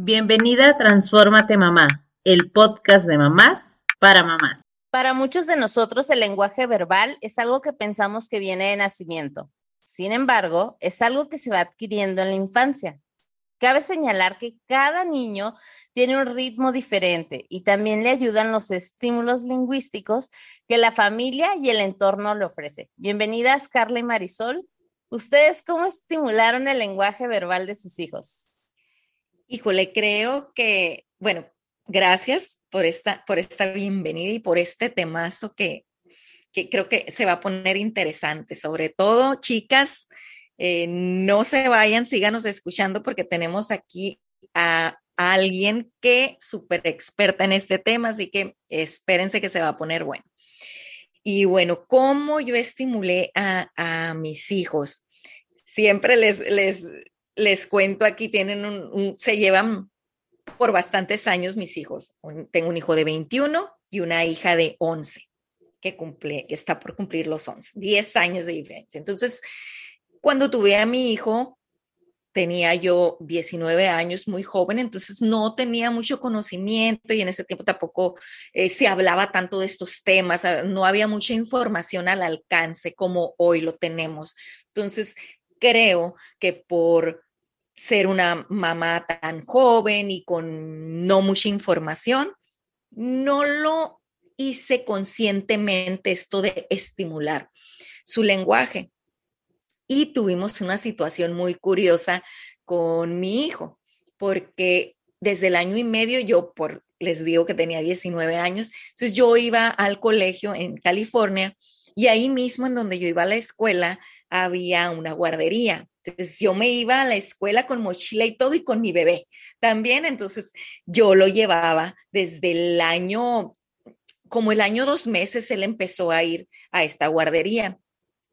Bienvenida a Transfórmate Mamá, el podcast de mamás para mamás. Para muchos de nosotros el lenguaje verbal es algo que pensamos que viene de nacimiento. Sin embargo, es algo que se va adquiriendo en la infancia. Cabe señalar que cada niño tiene un ritmo diferente y también le ayudan los estímulos lingüísticos que la familia y el entorno le ofrece. Bienvenidas, Carla y Marisol. ¿Ustedes cómo estimularon el lenguaje verbal de sus hijos? Híjole, creo que, bueno, gracias por esta, por esta bienvenida y por este temazo que, que creo que se va a poner interesante. Sobre todo, chicas, eh, no se vayan, síganos escuchando porque tenemos aquí a, alguien que súper experta en este tema, así que espérense que se va a poner bueno. Y bueno, ¿cómo yo estimulé a, a mis hijos? Siempre les, les, les cuento aquí, tienen un, se llevan por bastantes años mis hijos. tengo un hijo de 21 y una hija de 11 que cumple, que está por cumplir los 11, 10 años de diferencia. Entonces, cuando tuve a mi hijo, tenía yo 19 años, muy joven, entonces no tenía mucho conocimiento y en ese tiempo tampoco eh, se hablaba tanto de estos temas, ah, no había mucha información al alcance como hoy lo tenemos. Entonces, creo que por ser una mamá tan joven y con no mucha información, no lo hice conscientemente esto de estimular su lenguaje. Y tuvimos una situación muy curiosa con mi hijo, porque desde el año y medio yo, por, les digo que tenía 19 años, entonces yo iba al colegio en California y ahí mismo en donde yo iba a la escuela había una guardería. Yo me iba a la escuela con mochila y todo y con mi bebé también. Entonces yo lo llevaba desde el año, como el año dos meses, él empezó a ir a esta guardería,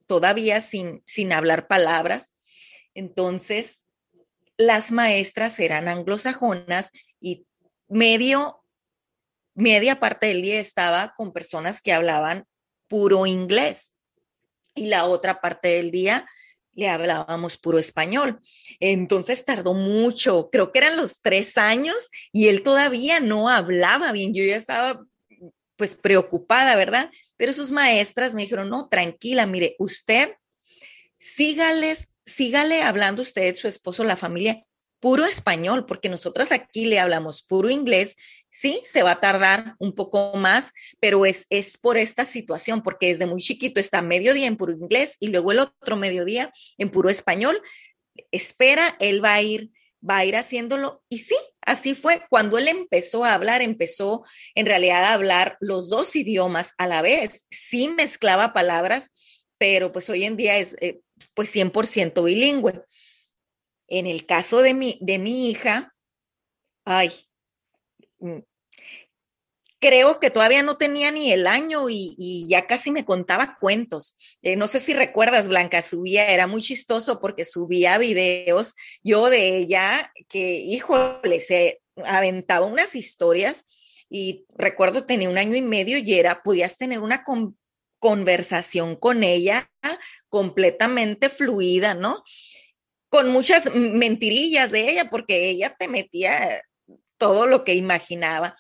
todavía sin, sin hablar palabras. Entonces las maestras eran anglosajonas y medio, media parte del día estaba con personas que hablaban puro inglés y la otra parte del día le hablábamos puro español. Entonces tardó mucho, creo que eran los tres años y él todavía no hablaba bien. Yo ya estaba pues preocupada, ¿verdad? Pero sus maestras me dijeron, no, tranquila, mire, usted sígales, sígale hablando usted, su esposo, la familia, puro español, porque nosotras aquí le hablamos puro inglés Sí, se va a tardar un poco más, pero es, es por esta situación, porque desde muy chiquito está mediodía en puro inglés y luego el otro mediodía en puro español. Espera, él va a ir, va a ir haciéndolo. Y sí, así fue. Cuando él empezó a hablar, empezó en realidad a hablar los dos idiomas a la vez. Sí mezclaba palabras, pero pues hoy en día es eh, pues 100% bilingüe. En el caso de mi, de mi hija, ay, creo que todavía no tenía ni el año y, ya casi me contaba cuentos. Eh, no sé si recuerdas, Blanca, subía, era muy chistoso porque subía videos yo de ella que, híjole, se aventaba unas historias y recuerdo tenía un año y medio y era, podías tener una conversación con ella completamente fluida, ¿no? Con muchas mentirillas de ella porque ella te metía todo lo que imaginaba.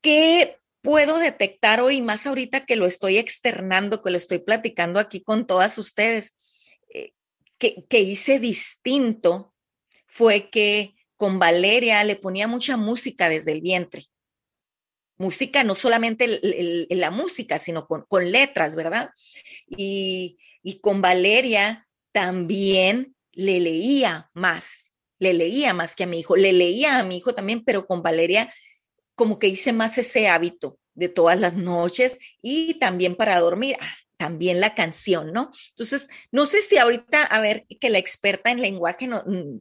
¿Qué puedo detectar hoy, más ahorita que lo estoy externando, que lo estoy platicando aquí con todas ustedes? Eh, que, hice distinto fue que con Valeria le ponía mucha música desde el vientre. Música, no solamente la música, sino con, con letras, ¿verdad? Y, y con Valeria también le leía más le leía más que a mi hijo, le leía a mi hijo también, pero con Valeria como que hice más ese hábito de todas las noches y también para dormir, ah, también la canción, ¿no? Entonces, no sé si ahorita, a ver, que la experta en lenguaje no, mm,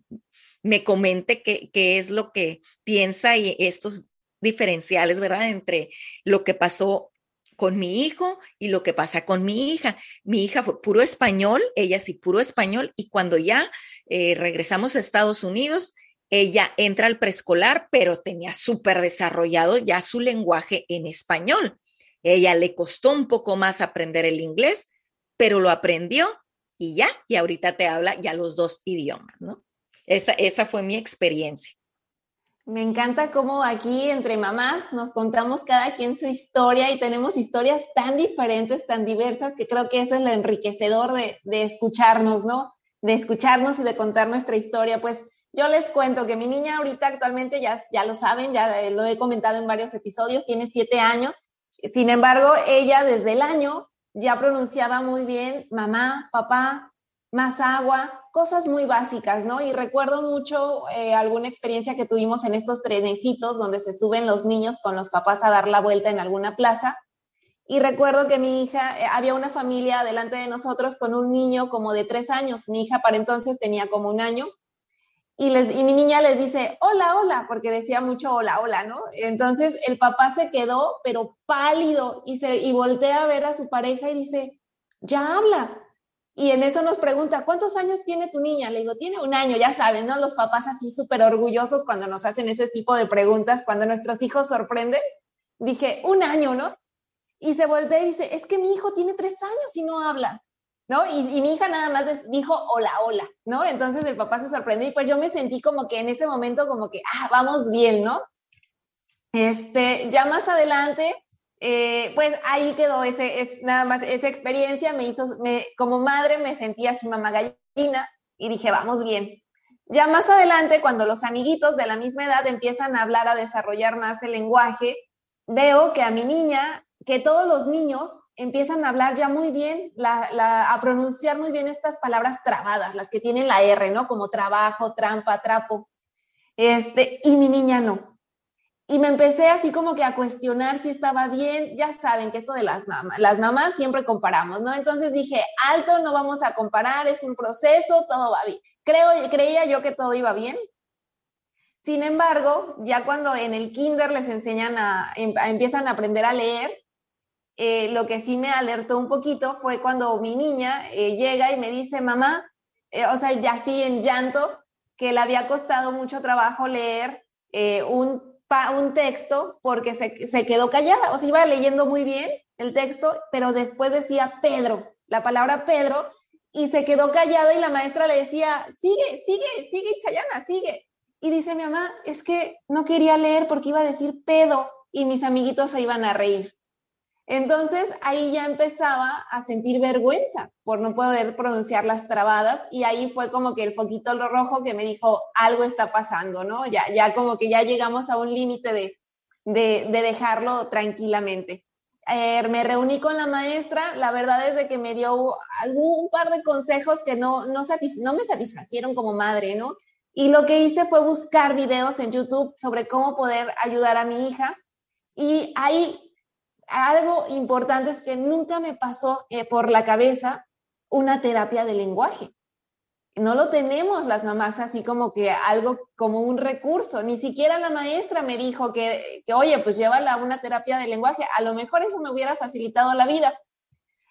me comente qué, qué es lo que piensa y estos diferenciales, ¿verdad? Entre lo que pasó con mi hijo y lo que pasa con mi hija. Mi hija fue puro español, ella sí puro español, y cuando ya eh, regresamos a Estados Unidos, ella entra al preescolar, pero tenía súper desarrollado ya su lenguaje en español. Ella le costó un poco más aprender el inglés, pero lo aprendió y ya, y ahorita te habla ya los dos idiomas, ¿no? Esa, esa fue mi experiencia. Me encanta cómo aquí entre mamás nos contamos cada quien su historia y tenemos historias tan diferentes, tan diversas, que creo que eso es lo enriquecedor de, de escucharnos, ¿no? De escucharnos y de contar nuestra historia. Pues yo les cuento que mi niña ahorita actualmente, ya, ya lo saben, ya lo he comentado en varios episodios, tiene siete años. Sin embargo, ella desde el año ya pronunciaba muy bien mamá, papá, más agua, cosas muy básicas, ¿no? Y recuerdo mucho eh, alguna experiencia que tuvimos en estos trenecitos donde se suben los niños con los papás a dar la vuelta en alguna plaza. Y recuerdo que mi hija, eh, había una familia delante de nosotros con un niño como de tres años. Mi hija para entonces tenía como un año. Y, les, y mi niña les dice, hola, hola, porque decía mucho hola, hola, ¿no? Entonces el papá se quedó, pero pálido, y, se, y voltea a ver a su pareja y dice, ya habla. Y en eso nos pregunta, ¿cuántos años tiene tu niña? Le digo, tiene un año, ya saben, ¿no? Los papás así súper orgullosos cuando nos hacen ese tipo de preguntas, cuando nuestros hijos sorprenden. Dije, un año, ¿no? Y se voltea y dice, es que mi hijo tiene tres años y no habla, ¿no? Y, y mi hija nada más dijo, hola, hola, ¿no? Entonces el papá se sorprendió y pues yo me sentí como que en ese momento como que, ah, vamos bien, ¿no? Este, ya más adelante, eh, pues ahí quedó ese, es, nada más esa experiencia, me hizo, como madre me sentía así mamá gallina y dije, vamos bien. Ya más adelante, cuando los amiguitos de la misma edad empiezan a hablar, a desarrollar más el lenguaje, veo que a mi niña, que todos los niños empiezan a hablar ya muy bien, a pronunciar muy bien estas palabras trabadas, las que tienen la R, ¿no? Como trabajo, trampa, trapo. Este, y mi niña no y me empecé así como que a cuestionar si estaba bien. Ya saben que esto de las mamás, las mamás siempre comparamos, ¿no? Entonces dije, alto, no vamos a comparar, es un proceso, todo va bien. Creo, creía yo que todo iba bien. Sin embargo, ya cuando en el kinder les enseñan a, em, empiezan a aprender a leer, eh, lo que sí me alertó un poquito fue cuando mi niña eh, llega y me dice, mamá, eh, o sea, ya sí en llanto, que le había costado mucho trabajo leer un un texto porque se, se, quedó callada, o sea, iba leyendo muy bien el texto, pero después decía Pedro, la palabra Pedro, y se quedó callada y la maestra le decía, sigue, sigue, sigue, Chayana, sigue. Y dice mi mamá, es que no quería leer porque iba a decir pedo y mis amiguitos se iban a reír. Entonces ahí ya empezaba a sentir vergüenza por no poder pronunciar las trabadas y ahí fue como que el foquito rojo que me dijo algo está pasando, ¿no? Ya, ya como que ya llegamos a un límite de, de, dejarlo tranquilamente. Eh, me reuní con la maestra, la verdad es de que me dio algún par de consejos que no, no me satisfacieron como madre, ¿no? Y lo que hice fue buscar videos en YouTube sobre cómo poder ayudar a mi hija. Y ahí algo importante es que nunca me pasó eh, por la cabeza una terapia de lenguaje. No lo tenemos las mamás así como que algo como un recurso. Ni siquiera la maestra me dijo que, que oye, pues llévala una terapia de lenguaje. A lo mejor eso me hubiera facilitado la vida.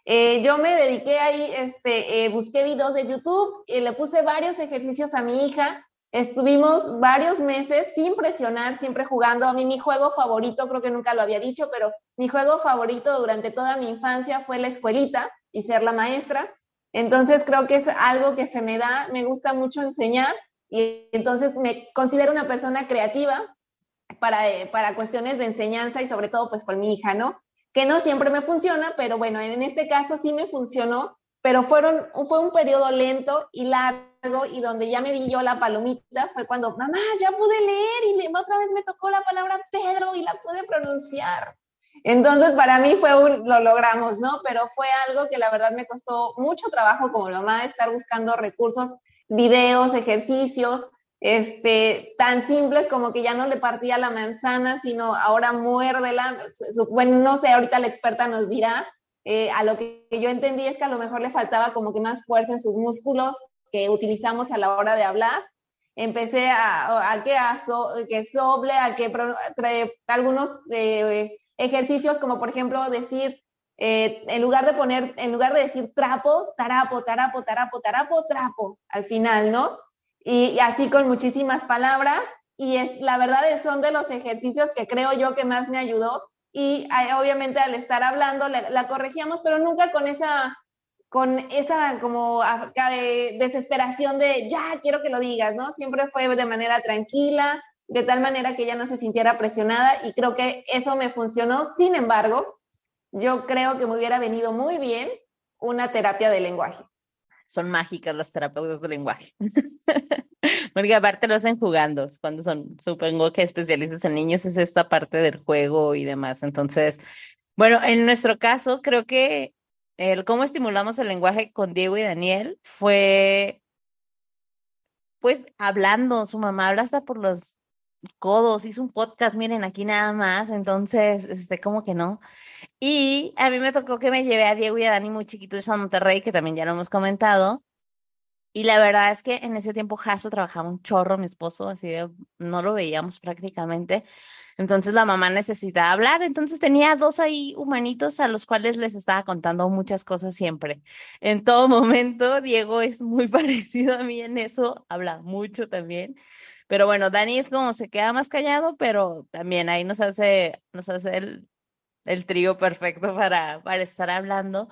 Eh, yo me dediqué ahí, este, eh, busqué videos de YouTube le puse varios ejercicios a mi hija Estuvimos varios meses sin presionar, siempre jugando. A mí mi juego favorito, creo que nunca lo había dicho, pero mi juego favorito durante toda mi infancia fue la escuelita y ser la maestra. Entonces creo que es algo que se me da, me gusta mucho enseñar y entonces me considero una persona creativa para, eh, para cuestiones de enseñanza y sobre todo pues con mi hija, ¿no? Que no siempre me funciona, pero bueno, en este caso sí me funcionó, pero fueron, fue un periodo lento y largo y donde ya me di yo la palomita fue cuando, mamá, ya pude leer y le, otra vez me tocó la palabra Pedro y la pude pronunciar. Entonces, para mí fue un, lo logramos, ¿no? Pero fue algo que la verdad me costó mucho trabajo como mamá estar buscando recursos, videos, ejercicios, este, tan simples como que ya no le partía la manzana, sino ahora muérdela. Bueno, no sé, ahorita la experta nos dirá. Eh, a lo que yo entendí es que a lo mejor le faltaba como que más fuerza en sus músculos, que utilizamos a la hora de hablar. Empecé a, a que, a que soble, a que algunos eh, ejercicios como por ejemplo decir, eh, en lugar de poner, en lugar de decir trapo, tarapo, tarapo, tarapo, tarapo, trapo, al final, ¿no? Y, así con muchísimas palabras. Y es, la verdad es, son de los ejercicios que creo yo que más me ayudó. Y obviamente al estar hablando la corregíamos, pero nunca con esa con esa como desesperación de ya quiero que lo digas, ¿no? Siempre fue de manera tranquila, de tal manera que ella no se sintiera presionada y creo que eso me funcionó. Sin embargo, yo creo que me hubiera venido muy bien una terapia de lenguaje. Son mágicas las terapeutas de lenguaje. Porque aparte lo hacen jugando, cuando son, supongo que especialistas en niños es esta parte del juego y demás. Entonces, bueno, en nuestro caso, creo que el cómo estimulamos el lenguaje con Diego y Daniel fue, pues, hablando. Su mamá habla hasta por los codos, hizo un podcast, miren, aquí nada más. Entonces, este, como que no. Y a mí me tocó que me llevé a Diego y a Dani muy chiquitos a Monterrey, que también ya lo hemos comentado. Y la verdad es que en ese tiempo Jaso trabajaba un chorro, mi esposo, así de, no lo veíamos prácticamente. Entonces la mamá necesitaba hablar, entonces tenía dos ahí humanitos a los cuales les estaba contando muchas cosas siempre. En todo momento, Diego es muy parecido a mí en eso, habla mucho también. Pero bueno, Dani es como se queda más callado, pero también ahí nos hace, nos hace el, el trío perfecto para, para estar hablando.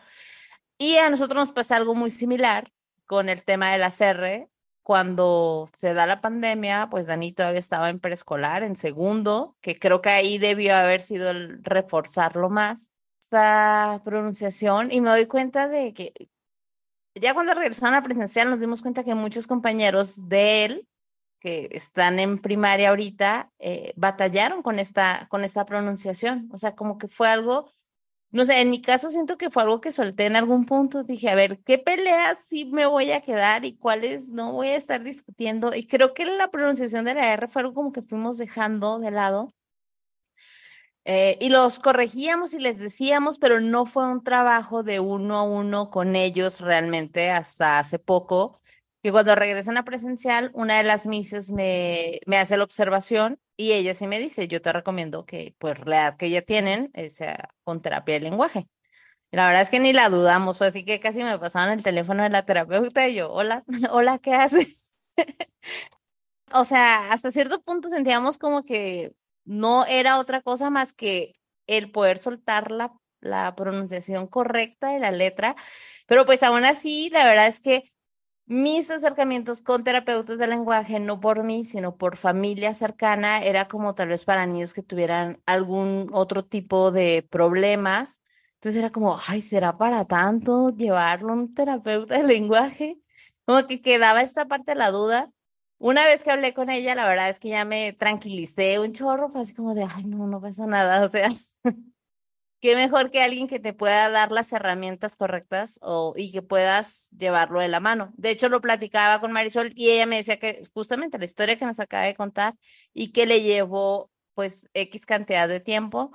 Y a nosotros nos pasa algo muy similar con el tema de la CR. Cuando se da la pandemia, pues Dani todavía estaba en preescolar, en segundo, que creo que ahí debió haber sido el reforzarlo más, esta pronunciación, y me doy cuenta de que ya cuando regresaron a presencial nos dimos cuenta que muchos compañeros de él que están en primaria ahorita eh, batallaron con esta, con esta pronunciación. O sea, como que fue algo, no sé, en mi caso siento que fue algo que solté en algún punto. Dije, a ver, ¿qué peleas sí me voy a quedar y cuáles no voy a estar discutiendo? Y creo que la pronunciación de la R fue algo como que fuimos dejando de lado. Eh, y los corregíamos y les decíamos, pero no fue un trabajo de uno a uno con ellos realmente hasta hace poco que cuando regresan a presencial, una de las mises me, me hace la observación y ella sí me dice, yo te recomiendo que pues la edad que ya tienen eh, sea con terapia de lenguaje. Y la verdad es que ni la dudamos, fue así que casi me pasaban el teléfono de la terapeuta y yo, hola, hola, ¿qué haces? o sea, hasta cierto punto sentíamos como que no era otra cosa más que el poder soltar la, la pronunciación correcta de la letra, pero pues aún así, la verdad es que mis acercamientos con terapeutas de lenguaje, no por mí, sino por familia cercana, era como tal vez para niños que tuvieran algún otro tipo de problemas. Entonces era como, ay, ¿será para tanto llevarlo a un terapeuta de lenguaje? Como que quedaba esta parte de la duda. Una vez que hablé con ella, la verdad es que ya me tranquilicé un chorro, fue así como de, ay, no, no pasa nada, o sea, qué mejor que alguien que te pueda dar las herramientas correctas o, y que puedas llevarlo de la mano. De hecho, lo platicaba con Marisol y ella me decía que justamente la historia que nos acaba de contar y que le llevó pues X cantidad de tiempo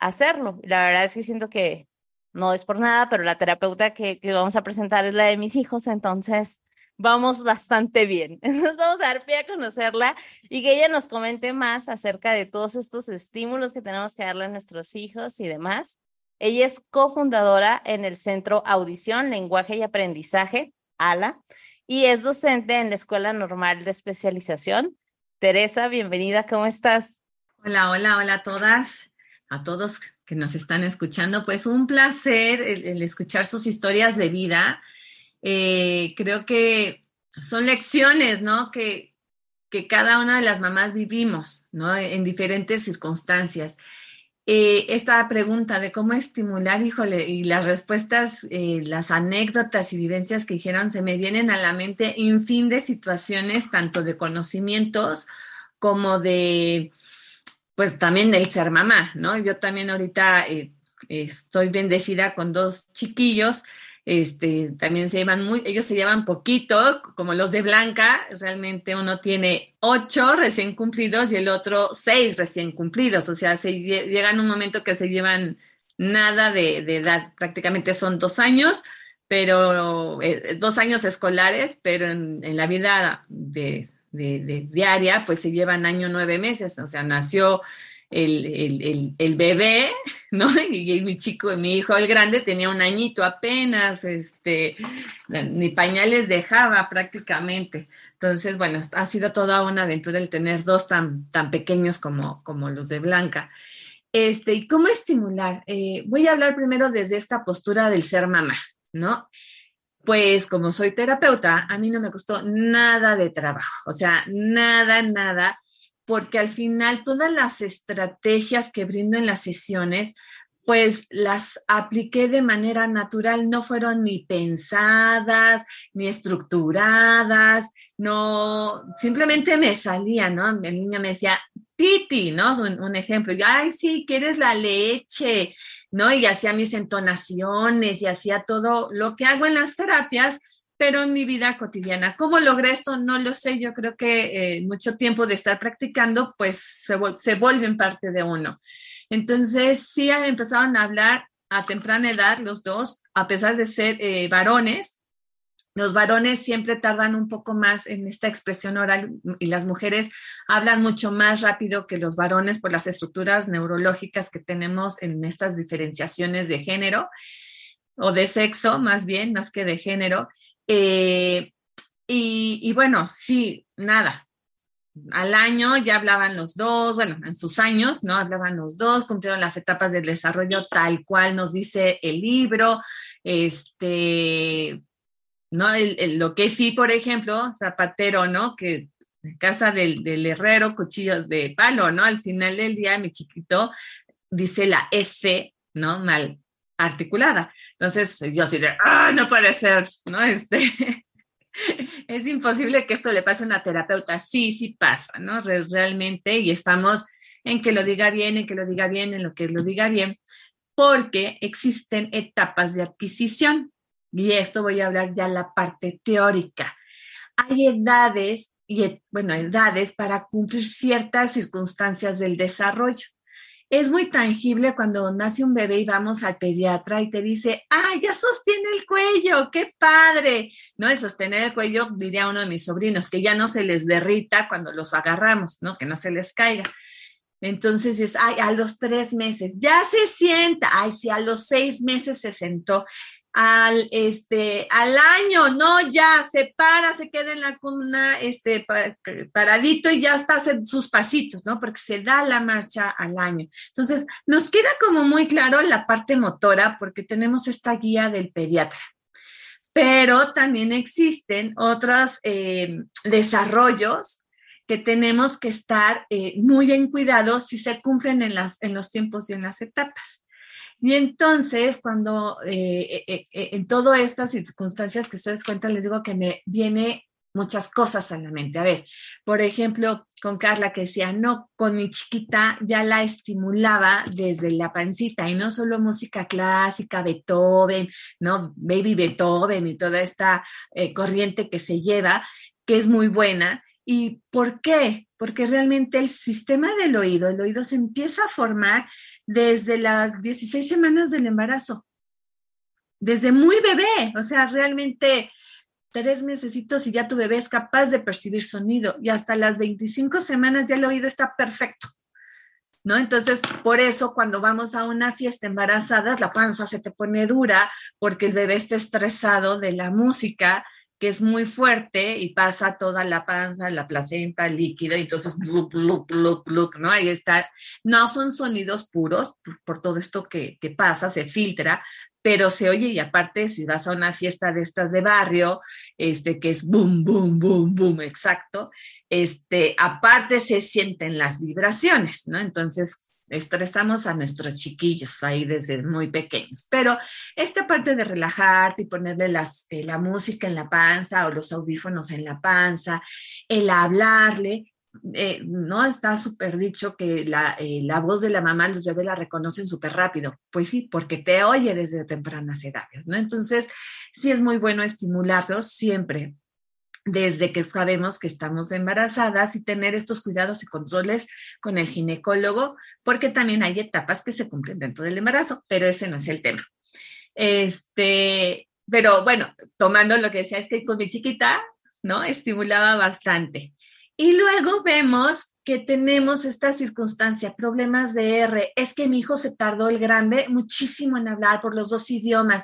hacerlo. La verdad es que siento que no es por nada, pero la terapeuta que, que vamos a presentar es la de mis hijos, entonces vamos bastante bien. Entonces vamos a dar pie a conocerla y que ella nos comente más acerca de todos estos estímulos que tenemos que darle a nuestros hijos y demás. Ella es cofundadora en el Centro Audición, Lenguaje y Aprendizaje, ALA, y es docente en la Escuela Normal de Especialización. Teresa, bienvenida, ¿cómo estás? Hola, hola, hola a todas, a todos que nos están escuchando. Pues un placer el, escuchar sus historias de vida eh, creo que son lecciones, ¿no? Que, que, cada una de las mamás vivimos, ¿no? En diferentes circunstancias. Eh, esta pregunta de cómo estimular, híjole, y las respuestas, eh, las anécdotas y vivencias que dijeron, se me vienen a la mente en fin de situaciones, tanto de conocimientos como de, pues también del ser mamá, ¿no? Yo también ahorita estoy bendecida con dos chiquillos este, también se llevan muy, ellos se llevan poquito, como los de Blanca, realmente uno tiene ocho recién cumplidos y el otro seis recién cumplidos, o sea, se llegan un momento que se llevan nada de, edad, prácticamente son dos años, pero eh, dos años escolares, pero en, la vida de, de, diaria, pues se llevan año nueve meses, o sea, nació el, bebé, ¿no? Y, mi chico, mi hijo, el grande, tenía un añito apenas, este, ni pañales dejaba prácticamente. Entonces, bueno, ha sido toda una aventura el tener dos tan, tan pequeños como, como los de Blanca. Este, ¿y cómo estimular? Eh, voy a hablar primero desde esta postura del ser mamá, ¿no? Pues como soy terapeuta, a mí no me costó nada de trabajo, o sea, nada, nada porque al final todas las estrategias que brindo en las sesiones, pues las apliqué de manera natural, no fueron ni pensadas, ni estructuradas, no, simplemente me salían, ¿no? El niño me decía, Titi, ¿no? Un, un, ejemplo, ay, sí, quieres la leche, ¿no? Y hacía mis entonaciones y hacía todo lo que hago en las terapias, pero en mi vida cotidiana. ¿Cómo logré esto? No lo sé. Yo creo que eh, mucho tiempo de estar practicando, pues se, se vuelven parte de uno. Entonces, sí empezaron a hablar a temprana edad los dos, a pesar de ser eh, varones. Los varones siempre tardan un poco más en esta expresión oral y las mujeres hablan mucho más rápido que los varones por las estructuras neurológicas que tenemos en estas diferenciaciones de género o de sexo, más bien, más que de género. Eh, y, y, bueno, sí, nada. Al año ya hablaban los dos, bueno, en sus años, ¿no? Hablaban los dos, cumplieron las etapas del desarrollo tal cual nos dice el libro, este, ¿no? Lo que sí, por ejemplo, zapatero, ¿no? Que casa del, del herrero, cuchillo de palo, ¿no? Al final del día, mi chiquito dice la F, ¿no? Mal articulada. Entonces, yo así de, ah, no puede ser, ¿no? Este, es imposible que esto le pase a una terapeuta. Sí, sí pasa, ¿no? Realmente, y estamos en que lo diga bien, en que lo diga bien, en lo que lo diga bien, porque existen etapas de adquisición. Y esto voy a hablar ya la parte teórica. Hay edades, y bueno, edades para cumplir ciertas circunstancias del desarrollo es muy tangible cuando nace un bebé y vamos al pediatra y te dice, ¡ay, ya sostiene el cuello! ¡Qué padre! No, el sostener el cuello, diría uno de mis sobrinos, que ya no se les derrita cuando los agarramos, ¿no? Que no se les caiga. Entonces es, ay, a los tres meses, ya se sienta, ay, si a los seis meses se sentó, al, este, al año, no, ya se para, se queda en la cuna, este, paradito y ya está haciendo sus pasitos, ¿no? Porque se da la marcha al año. Entonces, nos queda como muy claro la parte motora porque tenemos esta guía del pediatra. Pero también existen otros eh, desarrollos que tenemos que estar eh, muy en cuidado si se cumplen en, las, en los tiempos y en las etapas. Y entonces, cuando eh, eh, eh, en todas estas circunstancias que ustedes cuentan, les digo que me viene muchas cosas a la mente. A ver, por ejemplo, con Carla que decía, no, con mi chiquita ya la estimulaba desde la pancita y no solo música clásica, Beethoven, ¿no? Baby Beethoven y toda esta corriente que se lleva, que es muy buena. ¿Y por qué? porque realmente el sistema del oído, el oído se empieza a formar desde las 16 semanas del embarazo, desde muy bebé, o sea, realmente tres mesecitos y ya tu bebé es capaz de percibir sonido y hasta las 25 semanas ya el oído está perfecto. ¿No? Entonces, por eso cuando vamos a una fiesta embarazadas, la panza se te pone dura porque el bebé está estresado de la música que es muy fuerte y pasa toda la panza, la placenta, el líquido, y entonces, blup, blup, blup, blup, ¿no? Ahí está. No son sonidos puros por, por todo esto que, que, pasa, se filtra, pero se oye y aparte si vas a una fiesta de estas de barrio, este que es boom, boom, boom, boom, exacto, este, aparte se sienten las vibraciones, ¿no? Entonces, estresamos a nuestros chiquillos ahí desde muy pequeños. Pero esta parte de relajarte y ponerle eh, la música en la panza o los audífonos en la panza, el hablarle, eh, no está súper dicho que la, eh, la, voz de la mamá, los bebés la reconocen súper rápido. Pues sí, porque te oye desde tempranas edades, ¿no? Entonces, sí es muy bueno estimularlos siempre desde que sabemos que estamos embarazadas y tener estos cuidados y controles con el ginecólogo, porque también hay etapas que se cumplen dentro del embarazo, pero ese no es el tema. Este, pero bueno, tomando lo que decía, es que con mi chiquita, ¿no? Estimulaba bastante. Y luego vemos que tenemos esta circunstancia, problemas de R. Es que mi hijo se tardó el grande muchísimo en hablar por los dos idiomas.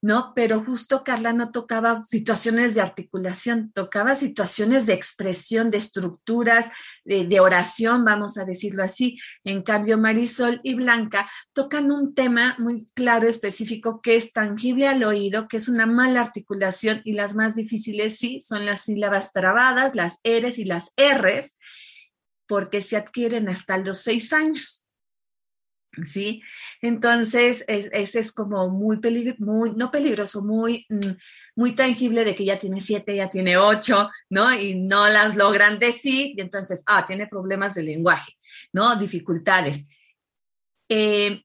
¿No? Pero justo Carla no tocaba situaciones de articulación, tocaba situaciones de expresión, de estructuras, de, de, oración, vamos a decirlo así. En cambio, Marisol y Blanca tocan un tema muy claro, específico, que es tangible al oído, que es una mala articulación y las más difíciles sí son las sílabas trabadas, las R's y las R's. porque se adquieren hasta los seis años. ¿Sí? Entonces, ese es como muy, muy, no peligroso, muy, mm, muy tangible de que ya tiene siete, ya tiene ocho, ¿no? Y no las logran decir, y entonces, ah, tiene problemas de lenguaje, ¿no? Dificultades. Eh,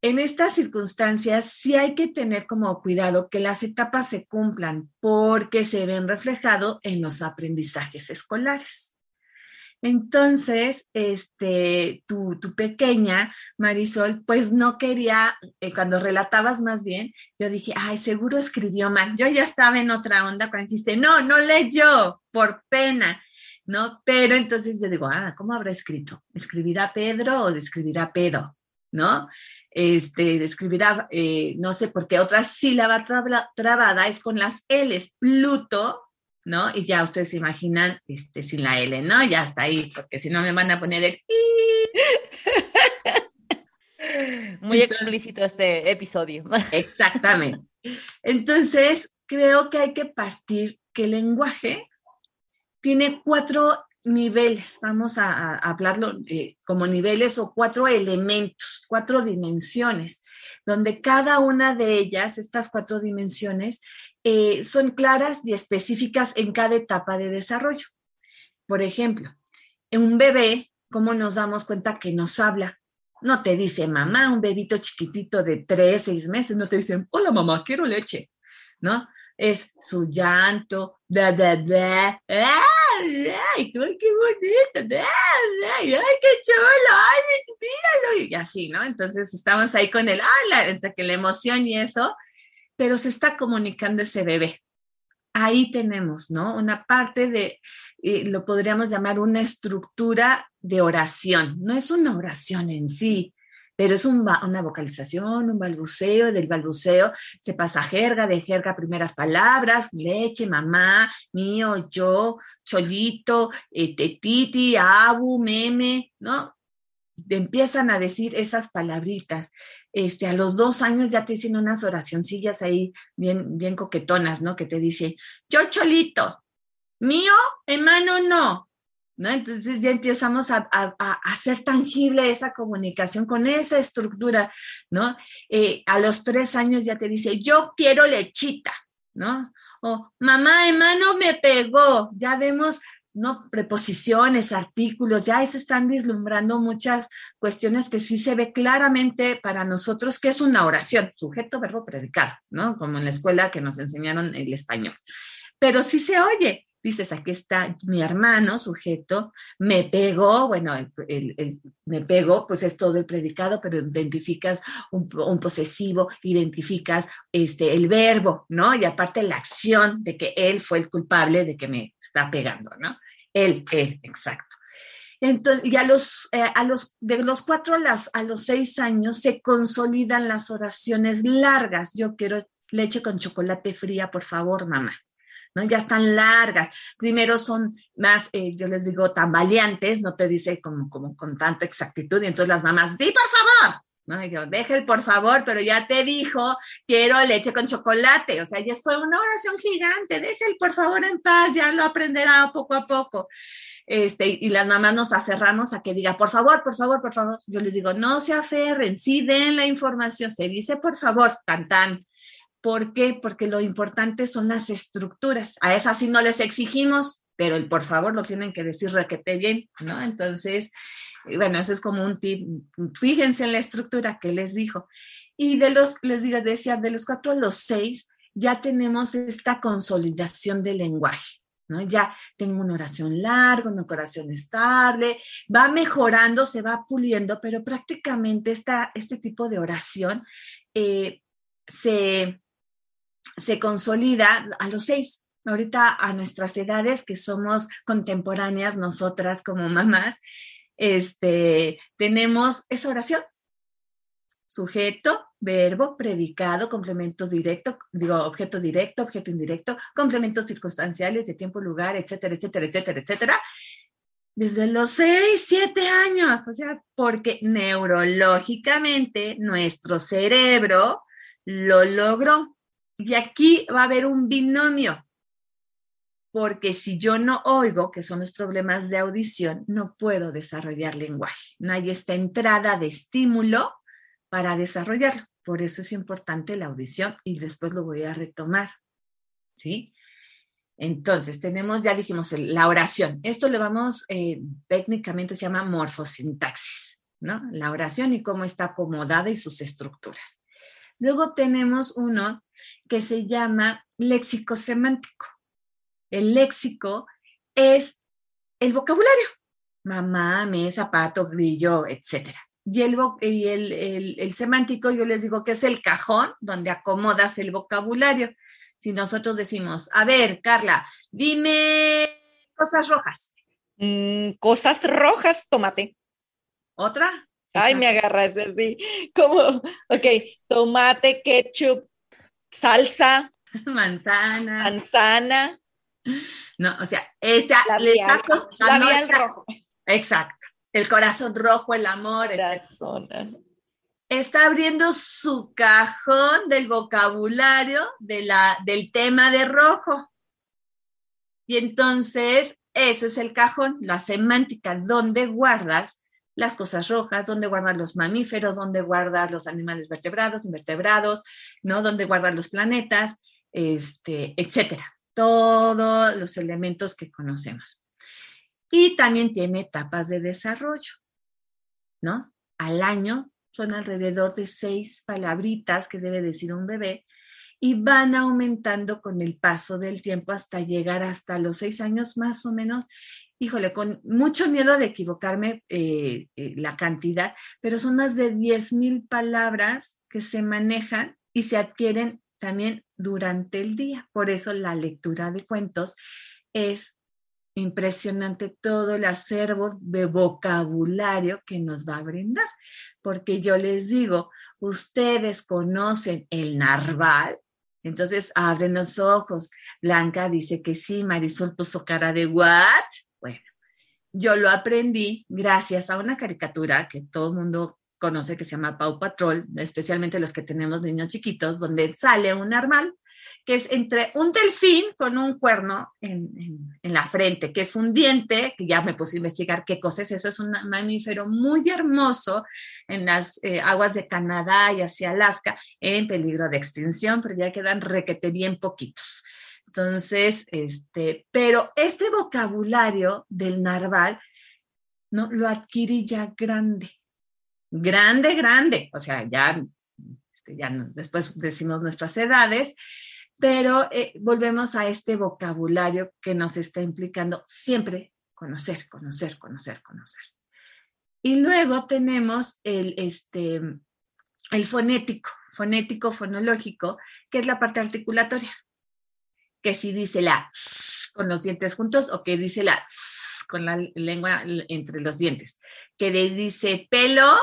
en estas circunstancias sí hay que tener como cuidado que las etapas se cumplan porque se ven reflejados en los aprendizajes escolares. Entonces, este, tu, pequeña Marisol, pues no quería, eh, cuando relatabas más bien, yo dije, ay, seguro escribió mal. Yo ya estaba en otra onda cuando dijiste, no, no leyó, por pena, ¿no? Pero entonces yo digo, ah, ¿cómo habrá escrito? ¿Escribirá Pedro o escribirá Pedro? ¿No? este, escribirá, eh, no sé por qué, otra sílaba trabada es con las L's, Pluto, ¿no? Y ya ustedes se imaginan este, sin la L, ¿no? Ya está ahí, porque si no me van a poner el... Muy explícito este episodio. Exactamente. Entonces, creo que hay que partir que el lenguaje tiene cuatro niveles, vamos a, hablarlo eh, como niveles o cuatro elementos, cuatro dimensiones, donde cada una de ellas, estas cuatro dimensiones, eh, son claras y específicas en cada etapa de desarrollo. Por ejemplo, en un bebé, ¿cómo nos damos cuenta que nos habla? No te dice mamá, un bebito chiquitito de tres, seis meses, no te dicen, hola mamá, quiero leche, ¿no? Es su llanto, da, da, da, ¡ah! ay, qué bonito, ay, qué chulo, ay, míralo, y así, ¿no? Entonces estamos ahí con el, ay, entre que la emoción y eso, pero se está comunicando ese bebé. Ahí tenemos, ¿no? Una parte de, eh, lo podríamos llamar una estructura de oración. No es una oración en sí, pero es una vocalización, un balbuceo, del balbuceo se pasa jerga, de jerga primeras palabras, leche, mamá, mío, yo, cholito, eh, tetiti, abu, meme, ¿no? Empiezan a decir esas palabritas. Este, a los dos años ya te dicen unas oracioncillas ahí bien, bien coquetonas, ¿no? Que te dice, yo cholito, mío, hermano, no, ¿no? Entonces ya empezamos a, hacer tangible esa comunicación con esa estructura, ¿no? Eh, a los tres años ya te dice, yo quiero lechita, ¿no? O mamá, hermano me pegó, ya vemos, ¿no? Preposiciones, artículos, ya se están vislumbrando muchas cuestiones que sí se ve claramente para nosotros que es una oración, sujeto, verbo, predicado, ¿no? Como en la escuela que nos enseñaron el español. Pero sí se oye, dices, aquí está mi hermano, sujeto, me pegó, bueno, el, me pegó, pues es todo el predicado, pero identificas un, posesivo, identificas este, el verbo, ¿no? Y aparte la acción de que él fue el culpable de que me está pegando, ¿no? Él, él, exacto. Entonces, y a los, eh, a los, de los cuatro a, las, a los seis años se consolidan las oraciones largas. Yo quiero leche con chocolate fría, por favor, mamá. Ya están largas. Primero son más, eh, yo les digo, tan valientes, no te dice como, como con tanta exactitud, y entonces las mamás, di por favor, ¿no? Y yo, deja el por favor, pero ya te dijo, quiero leche con chocolate. O sea, ya fue una oración gigante, deja el por favor en paz, ya lo aprenderá poco a poco. Este, y las mamás nos aferramos a que diga, por favor, por favor, por favor. Yo les digo, no se aferren, sí den la información, se dice por favor, tan tan. ¿Por qué? Porque lo importante son las estructuras. A esas sí no les exigimos, pero el por favor lo tienen que decir requete bien, ¿no? Entonces, bueno, eso es como un tip. Fíjense en la estructura que les dijo. Y de los, les digo, decía, de los cuatro a los seis, ya tenemos esta consolidación del lenguaje. ¿no? Ya tengo una oración larga, una oración estable, va mejorando, se va puliendo, pero prácticamente esta, este tipo de oración eh, se, se consolida a los seis. Ahorita a nuestras edades, que somos contemporáneas nosotras como mamás, este, tenemos esa oración. Sujeto, verbo, predicado, complementos directos, digo, objeto directo, objeto indirecto, complementos circunstanciales de tiempo, lugar, etcétera, etcétera, etcétera, etcétera. Desde los seis, siete años, o sea, porque neurológicamente nuestro cerebro lo logró. Y aquí va a haber un binomio. Porque si yo no oigo, que son los problemas de audición, no puedo desarrollar lenguaje. No hay esta entrada de estímulo para desarrollarlo. Por eso es importante la audición y después lo voy a retomar. ¿Sí? Entonces, tenemos, ya dijimos, la oración. Esto le vamos, eh, técnicamente se llama morfosintaxis, ¿no? La oración y cómo está acomodada y sus estructuras. Luego tenemos uno que se llama léxico semántico. El léxico es el vocabulario. Mamá, me, zapato, grillo, etc. Y, el, y el, semántico yo les digo que es el cajón donde acomodas el vocabulario. Si nosotros decimos, a ver, Carla, dime cosas rojas. Mm, cosas rojas, tomate. ¿Otra? Ay, me agarras así, como, ok, tomate, ketchup, salsa. Manzana. Manzana. No, o sea, esta rojo. Exacto. El corazón rojo, el amor. Corazón. Está abriendo su cajón del vocabulario de la, del tema de rojo. Y entonces, eso es el cajón, la semántica, donde guardas las cosas rojas, donde guardas los mamíferos, donde guardas los animales vertebrados, invertebrados, ¿no? Donde guardas los planetas, este, etcétera todos los elementos que conocemos. Y también tiene etapas de desarrollo, ¿no? Al año son alrededor de seis palabritas que debe decir un bebé y van aumentando con el paso del tiempo hasta llegar hasta los seis años más o menos. Híjole, con mucho miedo de equivocarme eh, eh, la cantidad, pero son más de 10 mil palabras que se manejan y se adquieren también durante el día. Por eso la lectura de cuentos es impresionante todo el acervo de vocabulario que nos va a brindar. Porque yo les digo, ustedes conocen el narval, entonces abren los ojos. Blanca dice que sí, Marisol puso cara de what? Bueno, yo lo aprendí gracias a una caricatura que todo el mundo conoce que se llama Pau Patrol, especialmente los que tenemos niños chiquitos, donde sale un armal, que es entre un delfín con un cuerno en, la frente, que es un diente, que ya me puse a investigar qué cosa es eso, es un mamífero muy hermoso en las eh, aguas de Canadá y hacia Alaska, en peligro de extinción, pero ya quedan requete bien poquitos. Entonces, este, pero este vocabulario del narval. Lo adquirí ya grande grande, grande, o sea, ya, este, ya después decimos nuestras edades, pero eh, volvemos a este vocabulario que nos está implicando siempre conocer, conocer, conocer, conocer. Y luego tenemos el, este, el fonético, fonético, fonológico, que es la parte articulatoria, que si dice la con los dientes juntos o que dice la con la lengua entre los dientes, que dice pelo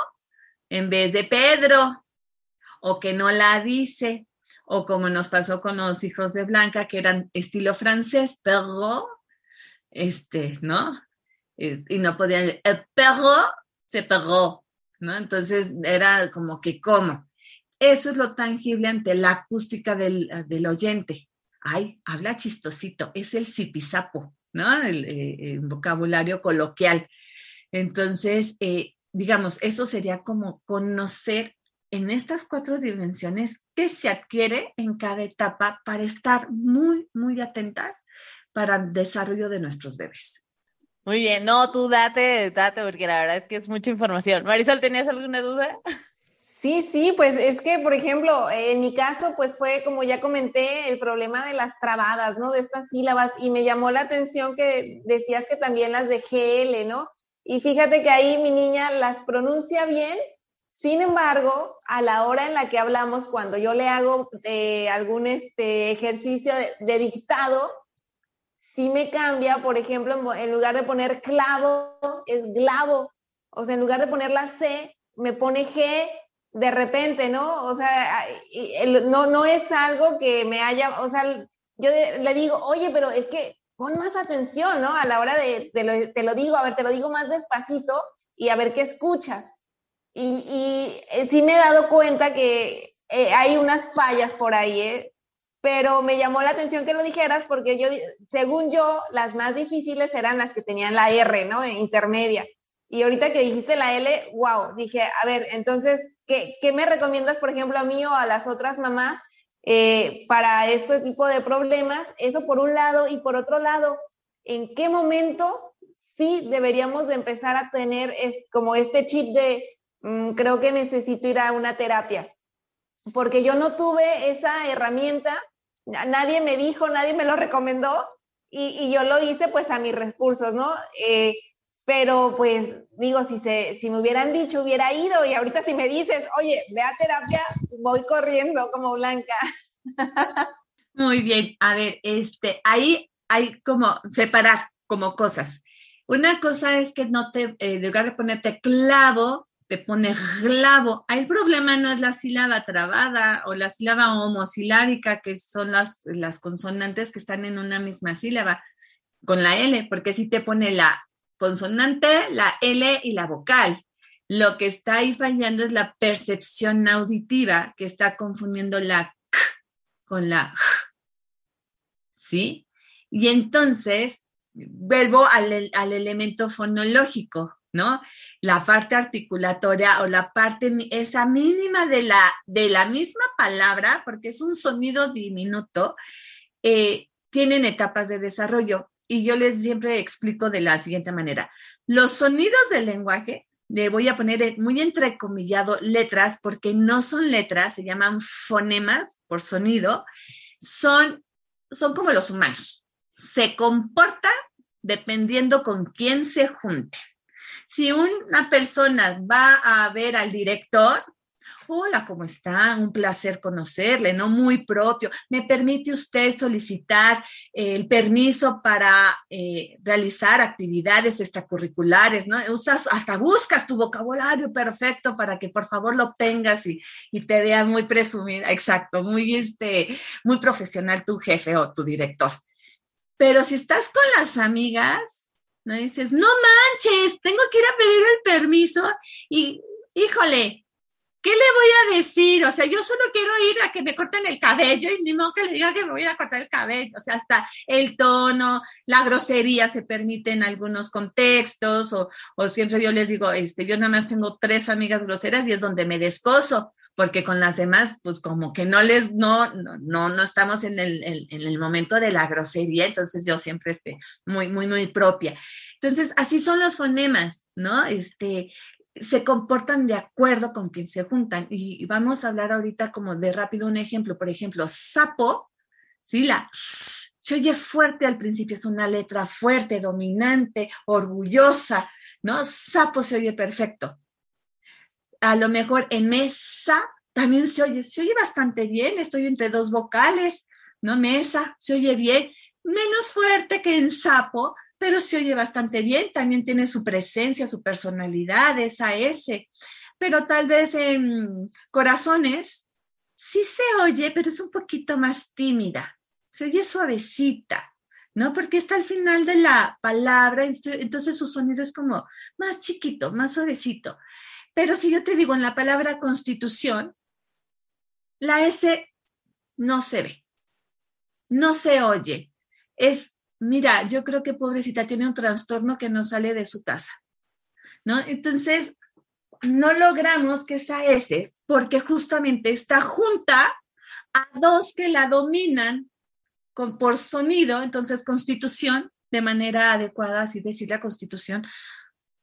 en vez de Pedro, o que no la dice, o como nos pasó con los hijos de Blanca, que eran estilo francés, perro, este, ¿no? Y no podían, el perro se pegó, ¿no? Entonces era como que, ¿cómo? Eso es lo tangible ante la acústica del, oyente. Ay, habla chistosito, es el zipizapo, ¿no? El, eh, vocabulario coloquial. Entonces, eh, digamos, eso sería como conocer en estas cuatro dimensiones qué se adquiere en cada etapa para estar muy, muy atentas para el desarrollo de nuestros bebés. Muy bien, no, tú date, date, porque la verdad es que es mucha información. Marisol, ¿tenías alguna duda? Sí, sí, pues es que, por ejemplo, en mi caso, pues fue como ya comenté, el problema de las trabadas, ¿no? De estas sílabas, y me llamó la atención que decías que también las de GL, ¿no? Y fíjate que ahí mi niña las pronuncia bien, sin embargo, a la hora en la que hablamos, cuando yo le hago eh, algún este, ejercicio de, dictado, sí me cambia, por ejemplo, en lugar de poner clavo, es glavo. O sea, en lugar de poner la C, me pone G de repente, ¿no? O sea, no, no es algo que me haya, o sea, yo le digo, oye, pero es que pon más atención, ¿no? A la hora de, te lo digo, a ver, te lo digo más despacito y a ver qué escuchas. Y, eh, sí me he dado cuenta que eh, hay unas fallas por ahí, ¿eh? pero me llamó la atención que lo dijeras porque yo, según yo, las más difíciles eran las que tenían la R, ¿no? Intermedia. Y ahorita que dijiste la L, wow, dije, a ver, entonces, ¿qué, qué me recomiendas, por ejemplo, a mí o a las otras mamás eh, para este tipo de problemas? Eso por un lado. Y por otro lado, ¿en qué momento sí deberíamos de empezar a tener como este chip de, mm, creo que necesito ir a una terapia? Porque yo no tuve esa herramienta nadie me dijo, nadie me lo recomendó y, yo lo hice pues a mis recursos, ¿no? Eh, pero pues digo, si, se, si me hubieran dicho, hubiera ido y ahorita si me dices, oye, ve a terapia, voy corriendo como Blanca. Muy bien, a ver, este, ahí hay como separar como cosas. Una cosa es que no te, eh, en lugar de ponerte clavo, te pone glavo. el problema no es la sílaba trabada o la sílaba homosilábica, que son las, las consonantes que están en una misma sílaba, con la L, porque si te pone la consonante, la L y la vocal. Lo que está ahí fallando es la percepción auditiva, que está confundiendo la K con la J. ¿Sí? Y entonces, vuelvo al, al elemento fonológico, ¿no? La parte articulatoria o la parte, esa mínima de la, de la misma palabra, porque es un sonido diminuto, eh, tienen etapas de desarrollo. Y yo les siempre explico de la siguiente manera. Los sonidos del lenguaje, le voy a poner muy entrecomillado letras, porque no son letras, se llaman fonemas por sonido, son, son como los humanos. Se comportan dependiendo con quién se junte. Si una persona va a ver al director, hola, ¿cómo está? Un placer conocerle, ¿no? Muy propio. ¿Me permite usted solicitar el permiso para eh, realizar actividades extracurriculares, ¿no? Usas, hasta buscas tu vocabulario perfecto para que por favor lo obtengas y, y te vea muy presumida, exacto, muy, este, muy profesional tu jefe o tu director. Pero si estás con las amigas, ¿no? Dices, no manches, tengo que ir a pedir el permiso y, híjole, ¿qué le voy a decir? O sea, yo solo quiero ir a que me corten el cabello y ni modo que le diga que me voy a cortar el cabello. O sea, hasta el tono, la grosería se permite en algunos contextos o, siempre yo les digo, este, yo nada más tengo tres amigas groseras y es donde me descoso porque con las demás, pues como que no les, no, no, no, estamos en el, en el momento de la grosería, entonces yo siempre esté muy, muy, muy propia. Entonces, así son los fonemas, ¿no? Este, se comportan de acuerdo con quien se juntan. Y, vamos a hablar ahorita como de rápido un ejemplo. Por ejemplo, sapo, ¿sí? La se oye fuerte al principio, es una letra fuerte, dominante, orgullosa, ¿no? Sapo se oye perfecto a lo mejor en mesa también se oye, se oye bastante bien, estoy entre dos vocales, ¿no? Mesa, se oye bien, menos fuerte que en sapo, pero se oye bastante bien, también tiene su presencia, su personalidad, esa S. Pero tal vez en corazones sí se oye, pero es un poquito más tímida, se oye suavecita, ¿no? Porque está al final de la palabra, entonces su sonido es como más chiquito, más suavecito. Pero si yo te digo en la palabra constitución, la S no se ve, no se oye. Es, mira, yo creo que pobrecita tiene un trastorno que no sale de su casa, ¿no? Entonces, no logramos que esa S, porque justamente está junta a dos que la dominan con, por sonido, entonces constitución, de manera adecuada, así decir la constitución,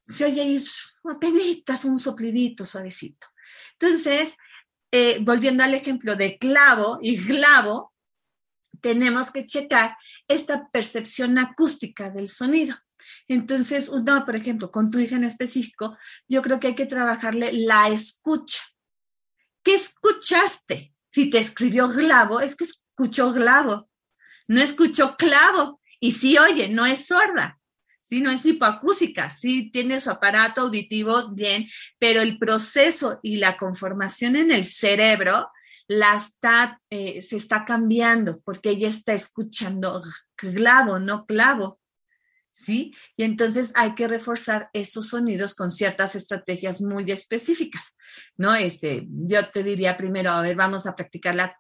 se oye ahí apenas un soplidito suavecito. Entonces, eh, volviendo al ejemplo de clavo y glavo, tenemos que checar esta percepción acústica del sonido. Entonces, uno, por ejemplo, con tu hija en específico, yo creo que hay que trabajarle la escucha. ¿Qué escuchaste? Si te escribió glavo, es que escuchó glavo, no escuchó clavo. Y sí oye, no es sorda. ¿sí? No es hipoacúsica, sí tiene su aparato auditivo bien, pero el proceso y la conformación en el cerebro la está, eh, se está cambiando porque ella está escuchando clavo, no clavo. ¿Sí? Y entonces hay que reforzar esos sonidos con ciertas estrategias muy específicas, ¿no? Este, yo te diría primero, a ver, vamos a practicar la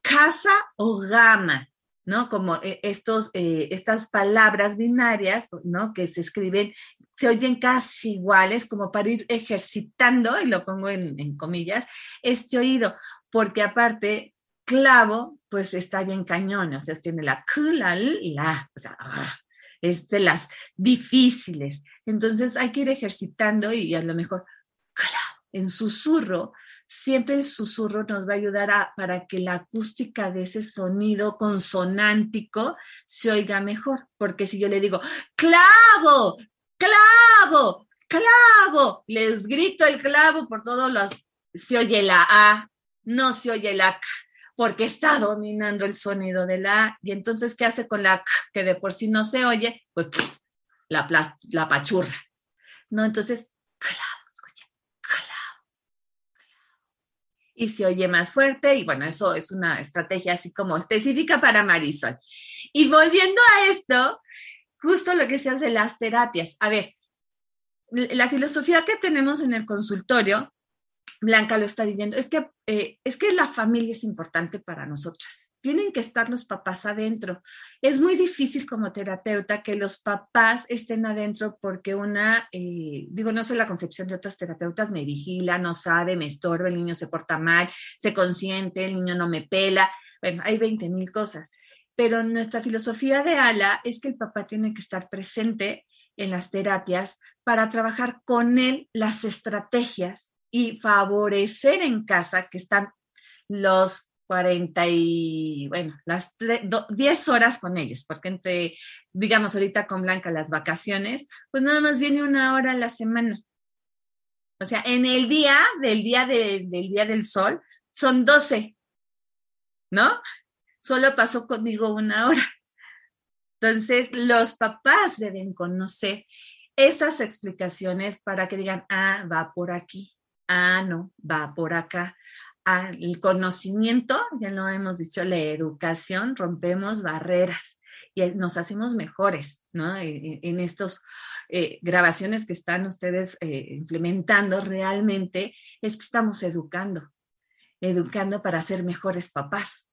casa o gama, ¿no? Como eh, estos, eh, estas palabras binarias, ¿no? Que se escriben, se oyen casi iguales, como para ir ejercitando, y lo pongo en, en comillas, este oído, porque aparte, clavo, pues está bien cañón, o sea, tiene la K, la la, o sea, ah, es de las difíciles. Entonces hay que ir ejercitando y a lo mejor, clavo, en susurro, siempre el susurro nos va a ayudar a, para que la acústica de ese sonido consonántico se oiga mejor. Porque si yo le digo, clavo, clavo, clavo, les grito el clavo por todos los, se oye la A, no se oye la K, porque está dominando el sonido de la A. Y entonces, ¿qué hace con la K, que de por sí no se oye? Pues la, la pachurra. ¿No? Entonces, clavo y se oye más fuerte y bueno, eso es una estrategia así como específica para Marisol. Y volviendo a esto, justo lo que hace de las terapias. A ver, la filosofía que tenemos en el consultorio, Blanca lo está viviendo, es que, eh, es que la familia es importante para nosotras tienen que estar los papás adentro. Es muy difícil como terapeuta que los papás estén adentro porque una, eh, digo, no sé la concepción de otras terapeutas, me vigila, no sabe, me estorba, el niño se porta mal, se consiente, el niño no me pela. Bueno, hay 20 mil cosas. Pero nuestra filosofía de ALA es que el papá tiene que estar presente en las terapias para trabajar con él las estrategias y favorecer en casa que están los 40 y, bueno, las 10 horas con ellos, porque entre, digamos, ahorita con Blanca las vacaciones, pues nada más viene una hora a la semana. O sea, en el día del día del día del sol son 12, ¿no? Solo pasó conmigo una hora. Entonces, los papás deben conocer estas explicaciones para que digan, ah, va por aquí, ah, no, va por acá al conocimiento, ya lo hemos dicho, la educación, rompemos barreras y nos hacemos mejores, ¿no? E, e, en estas eh, grabaciones que están ustedes eh, implementando realmente es que estamos educando, educando para ser mejores papás.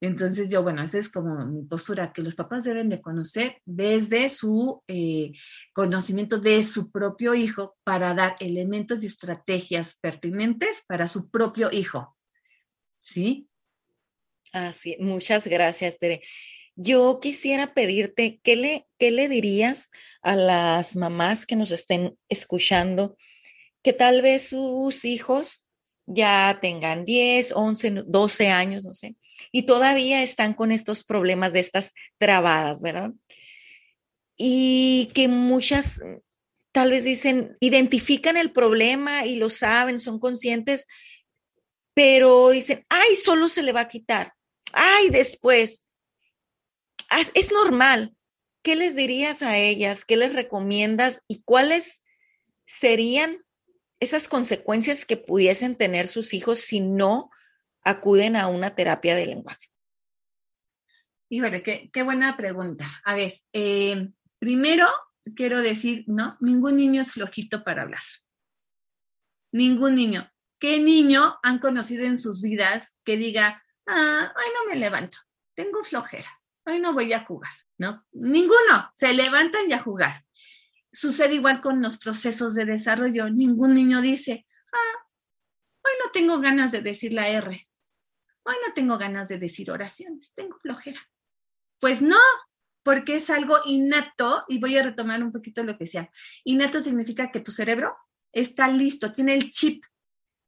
Entonces yo, bueno, esa es como mi postura, que los papás deben de conocer desde su eh, conocimiento de su propio hijo para dar elementos y estrategias pertinentes para su propio hijo. ¿Sí? Así, muchas gracias, Tere. Yo quisiera pedirte, ¿qué le, ¿qué le dirías a las mamás que nos estén escuchando que tal vez sus hijos ya tengan 10, 11, 12 años, no sé, y todavía están con estos problemas de estas trabadas, ¿verdad? Y que muchas tal vez dicen, identifican el problema y lo saben, son conscientes, pero dicen, ay, solo se le va a quitar, ay, después. Es normal. ¿Qué les dirías a ellas? ¿Qué les recomiendas? ¿Y cuáles serían esas consecuencias que pudiesen tener sus hijos si no acuden a una terapia de lenguaje? Híjole, qué, qué buena pregunta. A ver, eh, primero quiero decir, no, ningún niño es flojito para hablar. Ningún niño. ¿Qué niño han conocido en sus vidas que diga, ah, hoy no me levanto, tengo flojera, hoy no voy a jugar? ¿No? Ninguno. Se levantan y a jugar. Sucede igual con los procesos de desarrollo. Ningún niño dice, ah, hoy no tengo ganas de decir la R. Hoy no tengo ganas de decir oraciones, tengo flojera. Pues no, porque es algo innato y voy a retomar un poquito lo que sea. Innato significa que tu cerebro está listo, tiene el chip,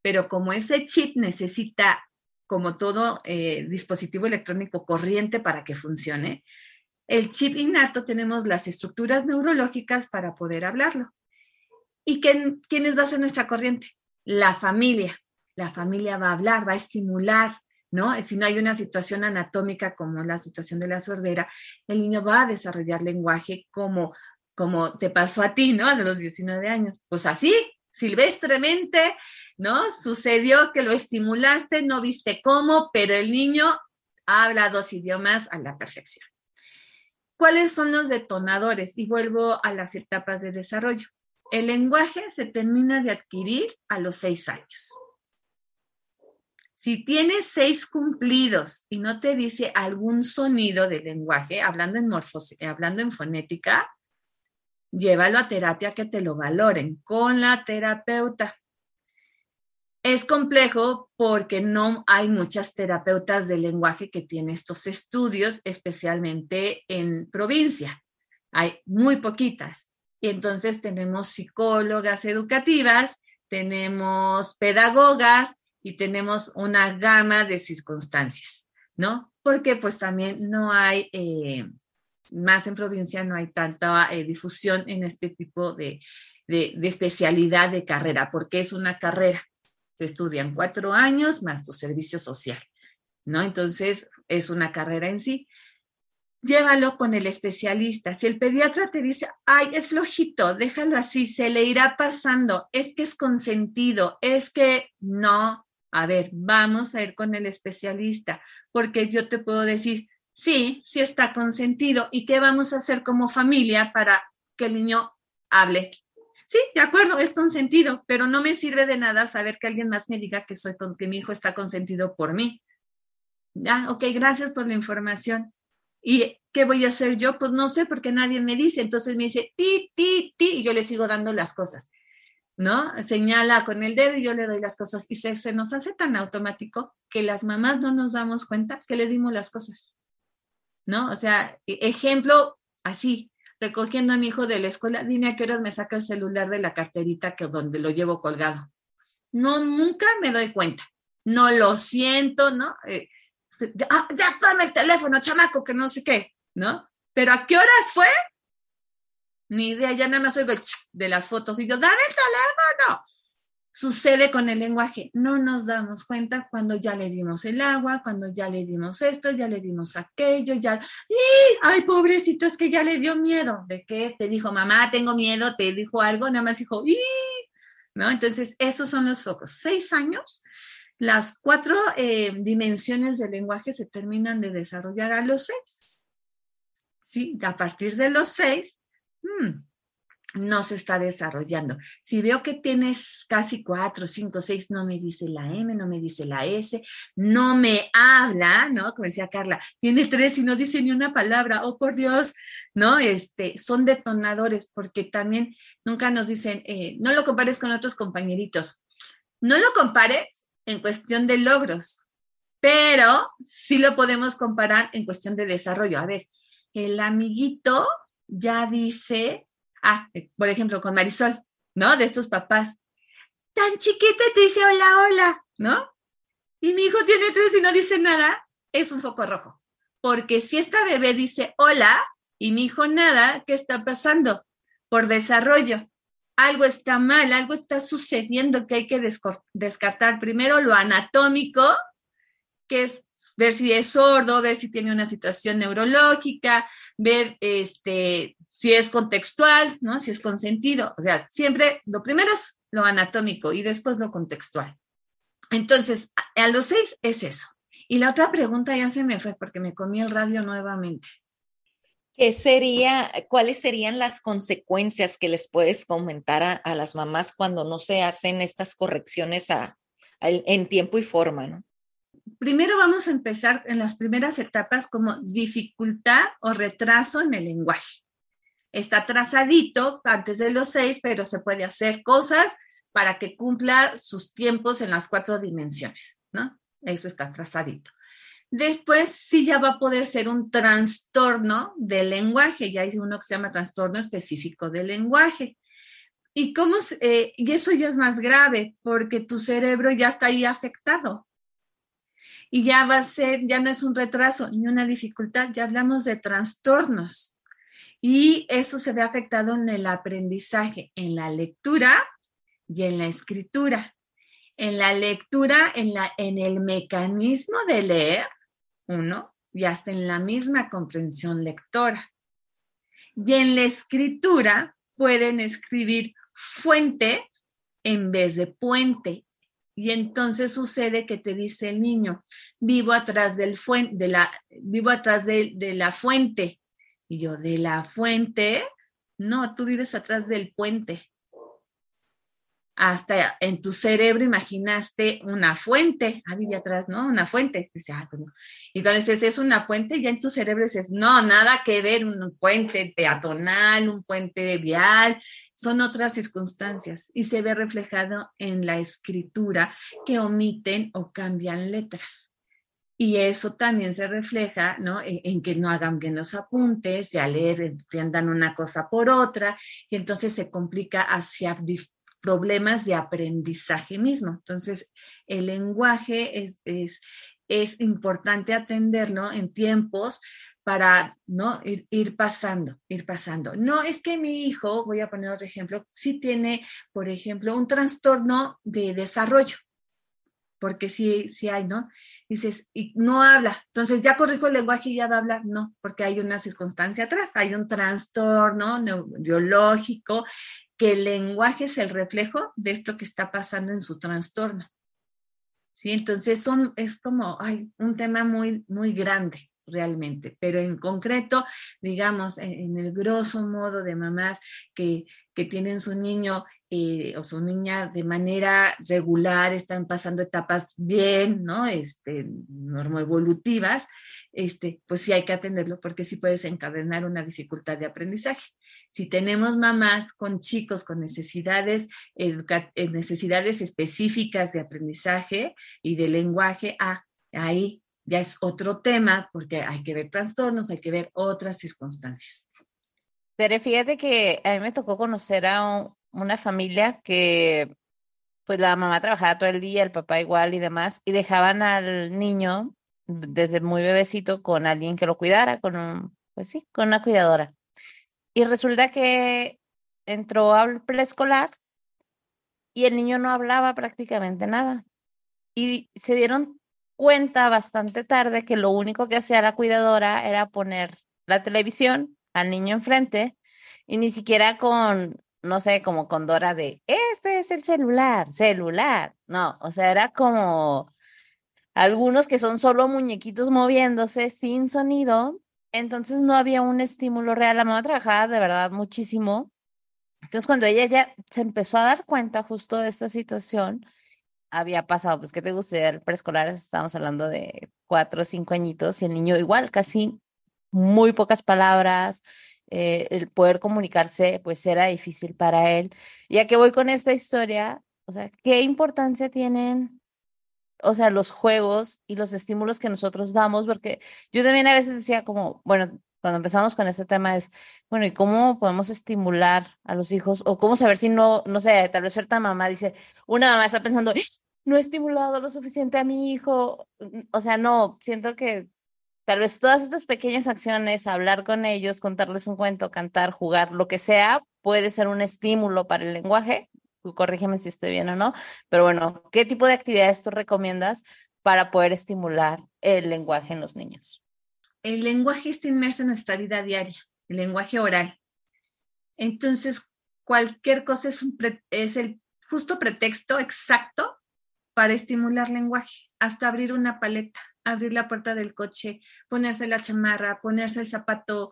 pero como ese chip necesita, como todo eh, dispositivo electrónico, corriente para que funcione, el chip innato tenemos las estructuras neurológicas para poder hablarlo. ¿Y quién, quiénes va a ser nuestra corriente? La familia. La familia va a hablar, va a estimular, ¿no? Si no hay una situación anatómica como la situación de la sordera, el niño va a desarrollar lenguaje como, como te pasó a ti, ¿no? A los 19 años. Pues así, silvestremente, ¿no? Sucedió que lo estimulaste, no viste cómo, pero el niño habla dos idiomas a la perfección. ¿Cuáles son los detonadores? Y vuelvo a las etapas de desarrollo. El lenguaje se termina de adquirir a los seis años. Si tienes seis cumplidos y no te dice algún sonido del lenguaje, hablando en, morfos, hablando en fonética, llévalo a terapia que te lo valoren con la terapeuta. Es complejo porque no hay muchas terapeutas de lenguaje que tienen estos estudios, especialmente en provincia. Hay muy poquitas. Y entonces tenemos psicólogas educativas, tenemos pedagogas y tenemos una gama de circunstancias, ¿no? Porque pues también no hay, eh, más en provincia no hay tanta eh, difusión en este tipo de, de, de especialidad de carrera, porque es una carrera se estudian cuatro años más tu servicio social, ¿no? Entonces, es una carrera en sí. Llévalo con el especialista. Si el pediatra te dice, ay, es flojito, déjalo así, se le irá pasando, es que es consentido, es que no, a ver, vamos a ir con el especialista, porque yo te puedo decir, sí, sí está consentido, ¿y qué vamos a hacer como familia para que el niño hable? Sí, de acuerdo, es consentido, pero no me sirve de nada saber que alguien más me diga que soy que mi hijo está consentido por mí. Ya, ok, gracias por la información. ¿Y qué voy a hacer yo? Pues no sé, porque nadie me dice. Entonces me dice, ti, ti, ti, y yo le sigo dando las cosas. ¿No? Señala con el dedo y yo le doy las cosas. Y se, se nos hace tan automático que las mamás no nos damos cuenta que le dimos las cosas. ¿No? O sea, e, ejemplo así, recogiendo a mi hijo de la escuela, dime a qué horas me saca el celular de la carterita que donde lo llevo colgado. No, nunca me doy cuenta. No lo siento, ¿no? Eh, ah, ya toma el teléfono, chamaco, que no sé qué, ¿no? Pero ¿a qué horas fue? Ni idea, ya nada más oigo de las fotos y yo, dame el teléfono sucede con el lenguaje. No nos damos cuenta cuando ya le dimos el agua, cuando ya le dimos esto, ya le dimos aquello, ya... ¡Y! ¡Ay, pobrecito! Es que ya le dio miedo. ¿De qué? Te dijo, mamá, tengo miedo, te dijo algo, nada más dijo, ¡y! ¿No? Entonces, esos son los focos. Seis años, las cuatro eh, dimensiones del lenguaje se terminan de desarrollar a los seis. Sí, a partir de los seis, hmm, no se está desarrollando. Si veo que tienes casi cuatro, cinco, seis, no me dice la M, no me dice la S, no me habla, ¿no? Como decía Carla, tiene tres y no dice ni una palabra, oh por Dios, ¿no? Este, son detonadores porque también nunca nos dicen, eh, no lo compares con otros compañeritos, no lo compares en cuestión de logros, pero sí lo podemos comparar en cuestión de desarrollo. A ver, el amiguito ya dice Ah, eh, por ejemplo, con Marisol, ¿no? De estos papás. Tan chiquita te dice hola, hola, ¿no? Y mi hijo tiene tres y no dice nada, es un foco rojo. Porque si esta bebé dice hola y mi hijo nada, ¿qué está pasando? Por desarrollo. Algo está mal, algo está sucediendo que hay que descartar. Primero lo anatómico, que es ver si es sordo, ver si tiene una situación neurológica, ver este, si es contextual, ¿no? Si es consentido. O sea, siempre lo primero es lo anatómico y después lo contextual. Entonces, a, los seis es eso. Y la otra pregunta ya se me fue porque me comí el radio nuevamente. ¿Qué sería, cuáles serían las consecuencias que les puedes comentar a, las mamás cuando no se hacen estas correcciones en tiempo y forma, ¿no? Primero vamos a empezar en las primeras etapas como dificultad o retraso en el lenguaje. Está trazadito antes de los seis, pero se puede hacer cosas para que cumpla sus tiempos en las cuatro dimensiones, ¿no? Eso está trazadito. Después sí ya va a poder ser un trastorno del lenguaje, ya hay uno que se llama trastorno específico del lenguaje. ¿Y, cómo, eh, y eso ya es más grave porque tu cerebro ya está ahí afectado y ya va a ser, ya no es un retraso ni una dificultad, ya hablamos de trastornos. Y eso se ve afectado en el aprendizaje, en la lectura y en la escritura. En la lectura, en, la, en el mecanismo de leer, uno, y hasta en la misma comprensión lectora. Y en la escritura pueden escribir fuente en vez de puente y entonces sucede que te dice el niño, vivo atrás del de la, vivo atrás de, de la fuente. Y yo, ¿de la fuente? No, tú vives atrás del puente. Hasta en tu cerebro imaginaste una fuente, ahí atrás, ¿no? Una fuente. Dice, ah, pues no. Es una fuente, ya en tu cerebro dices, no, nada que ver, un puente peatonal, un puente vial, son otras circunstancias y se ve reflejado en la escritura que omiten o cambian letras. Y eso también se refleja ¿no? E, en, que no hagan bien los apuntes, de a leer, entiendan una cosa por otra, y entonces se complica hacia problemas de aprendizaje mismo. Entonces, el lenguaje es, es, importante atenderlo en tiempos para ¿no? Ir, ir, pasando, ir pasando. No es que mi hijo, voy a poner otro ejemplo, sí tiene, por ejemplo, un trastorno de desarrollo, porque sí, sí hay, ¿no? dices, y no habla. Entonces, ya corrijo el lenguaje y ya va a hablar. No, porque hay una circunstancia atrás, hay un trastorno neurológico, que el lenguaje es el reflejo de esto que está pasando en su trastorno. ¿Sí? Entonces, son, es como un tema muy, muy grande realmente, pero en concreto, digamos, en, el grosso modo de mamás que, que tienen su niño eh, o su niña de manera regular están pasando etapas bien, ¿no? Este, normoevolutivas, este, pues sí hay que atenderlo porque sí puede desencadenar una dificultad de aprendizaje. Si tenemos mamás con chicos con necesidades, eh, necesidades específicas de aprendizaje y de lenguaje, ah, ahí ya es otro tema porque hay que ver trastornos, hay que ver otras circunstancias. Pero fíjate que a mí me tocó conocer a un, una familia que pues la mamá trabajaba todo el día, el papá igual y demás, y dejaban al niño desde muy bebecito con alguien que lo cuidara, con un, pues sí, con una cuidadora. Y resulta que entró al preescolar y el niño no hablaba prácticamente nada. Y se dieron cuenta bastante tarde que lo único que hacía la cuidadora era poner la televisión al niño enfrente y ni siquiera con no sé, como con Dora de, este es el celular, celular. No, o sea, era como algunos que son solo muñequitos moviéndose sin sonido. Entonces no había un estímulo real. La mamá trabajaba de verdad muchísimo. Entonces cuando ella ya se empezó a dar cuenta justo de esta situación, había pasado, pues, ¿qué te gusta? El preescolar, estábamos hablando de cuatro o cinco añitos y el niño igual, casi muy pocas palabras, eh, el poder comunicarse pues era difícil para él. Y a qué voy con esta historia, o sea, ¿qué importancia tienen, o sea, los juegos y los estímulos que nosotros damos? Porque yo también a veces decía como, bueno, cuando empezamos con este tema es, bueno, ¿y cómo podemos estimular a los hijos? O cómo saber si no, no sé, tal vez cierta mamá dice, una mamá está pensando, no he estimulado lo suficiente a mi hijo. O sea, no, siento que Tal vez todas estas pequeñas acciones, hablar con ellos, contarles un cuento, cantar, jugar, lo que sea, puede ser un estímulo para el lenguaje. Corrígeme si estoy bien o no, pero bueno, ¿qué tipo de actividades tú recomiendas para poder estimular el lenguaje en los niños? El lenguaje está inmerso en nuestra vida diaria, el lenguaje oral. Entonces, cualquier cosa es, un es el justo pretexto exacto para estimular lenguaje, hasta abrir una paleta abrir la puerta del coche, ponerse la chamarra, ponerse el zapato,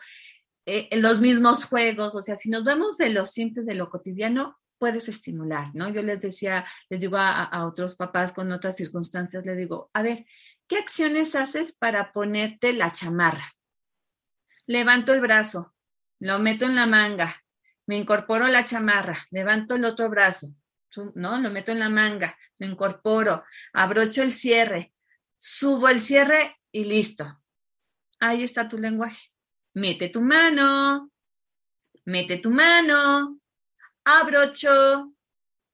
eh, los mismos juegos, o sea, si nos vamos de lo simple, de lo cotidiano, puedes estimular, ¿no? Yo les decía, les digo a, otros papás con otras circunstancias, les digo, a ver, ¿qué acciones haces para ponerte la chamarra? Levanto el brazo, lo meto en la manga, me incorporo la chamarra, levanto el otro brazo, ¿no? Lo meto en la manga, me incorporo, abrocho el cierre, subo el cierre y listo. Ahí está tu lenguaje. Mete tu mano, mete tu mano, abrocho,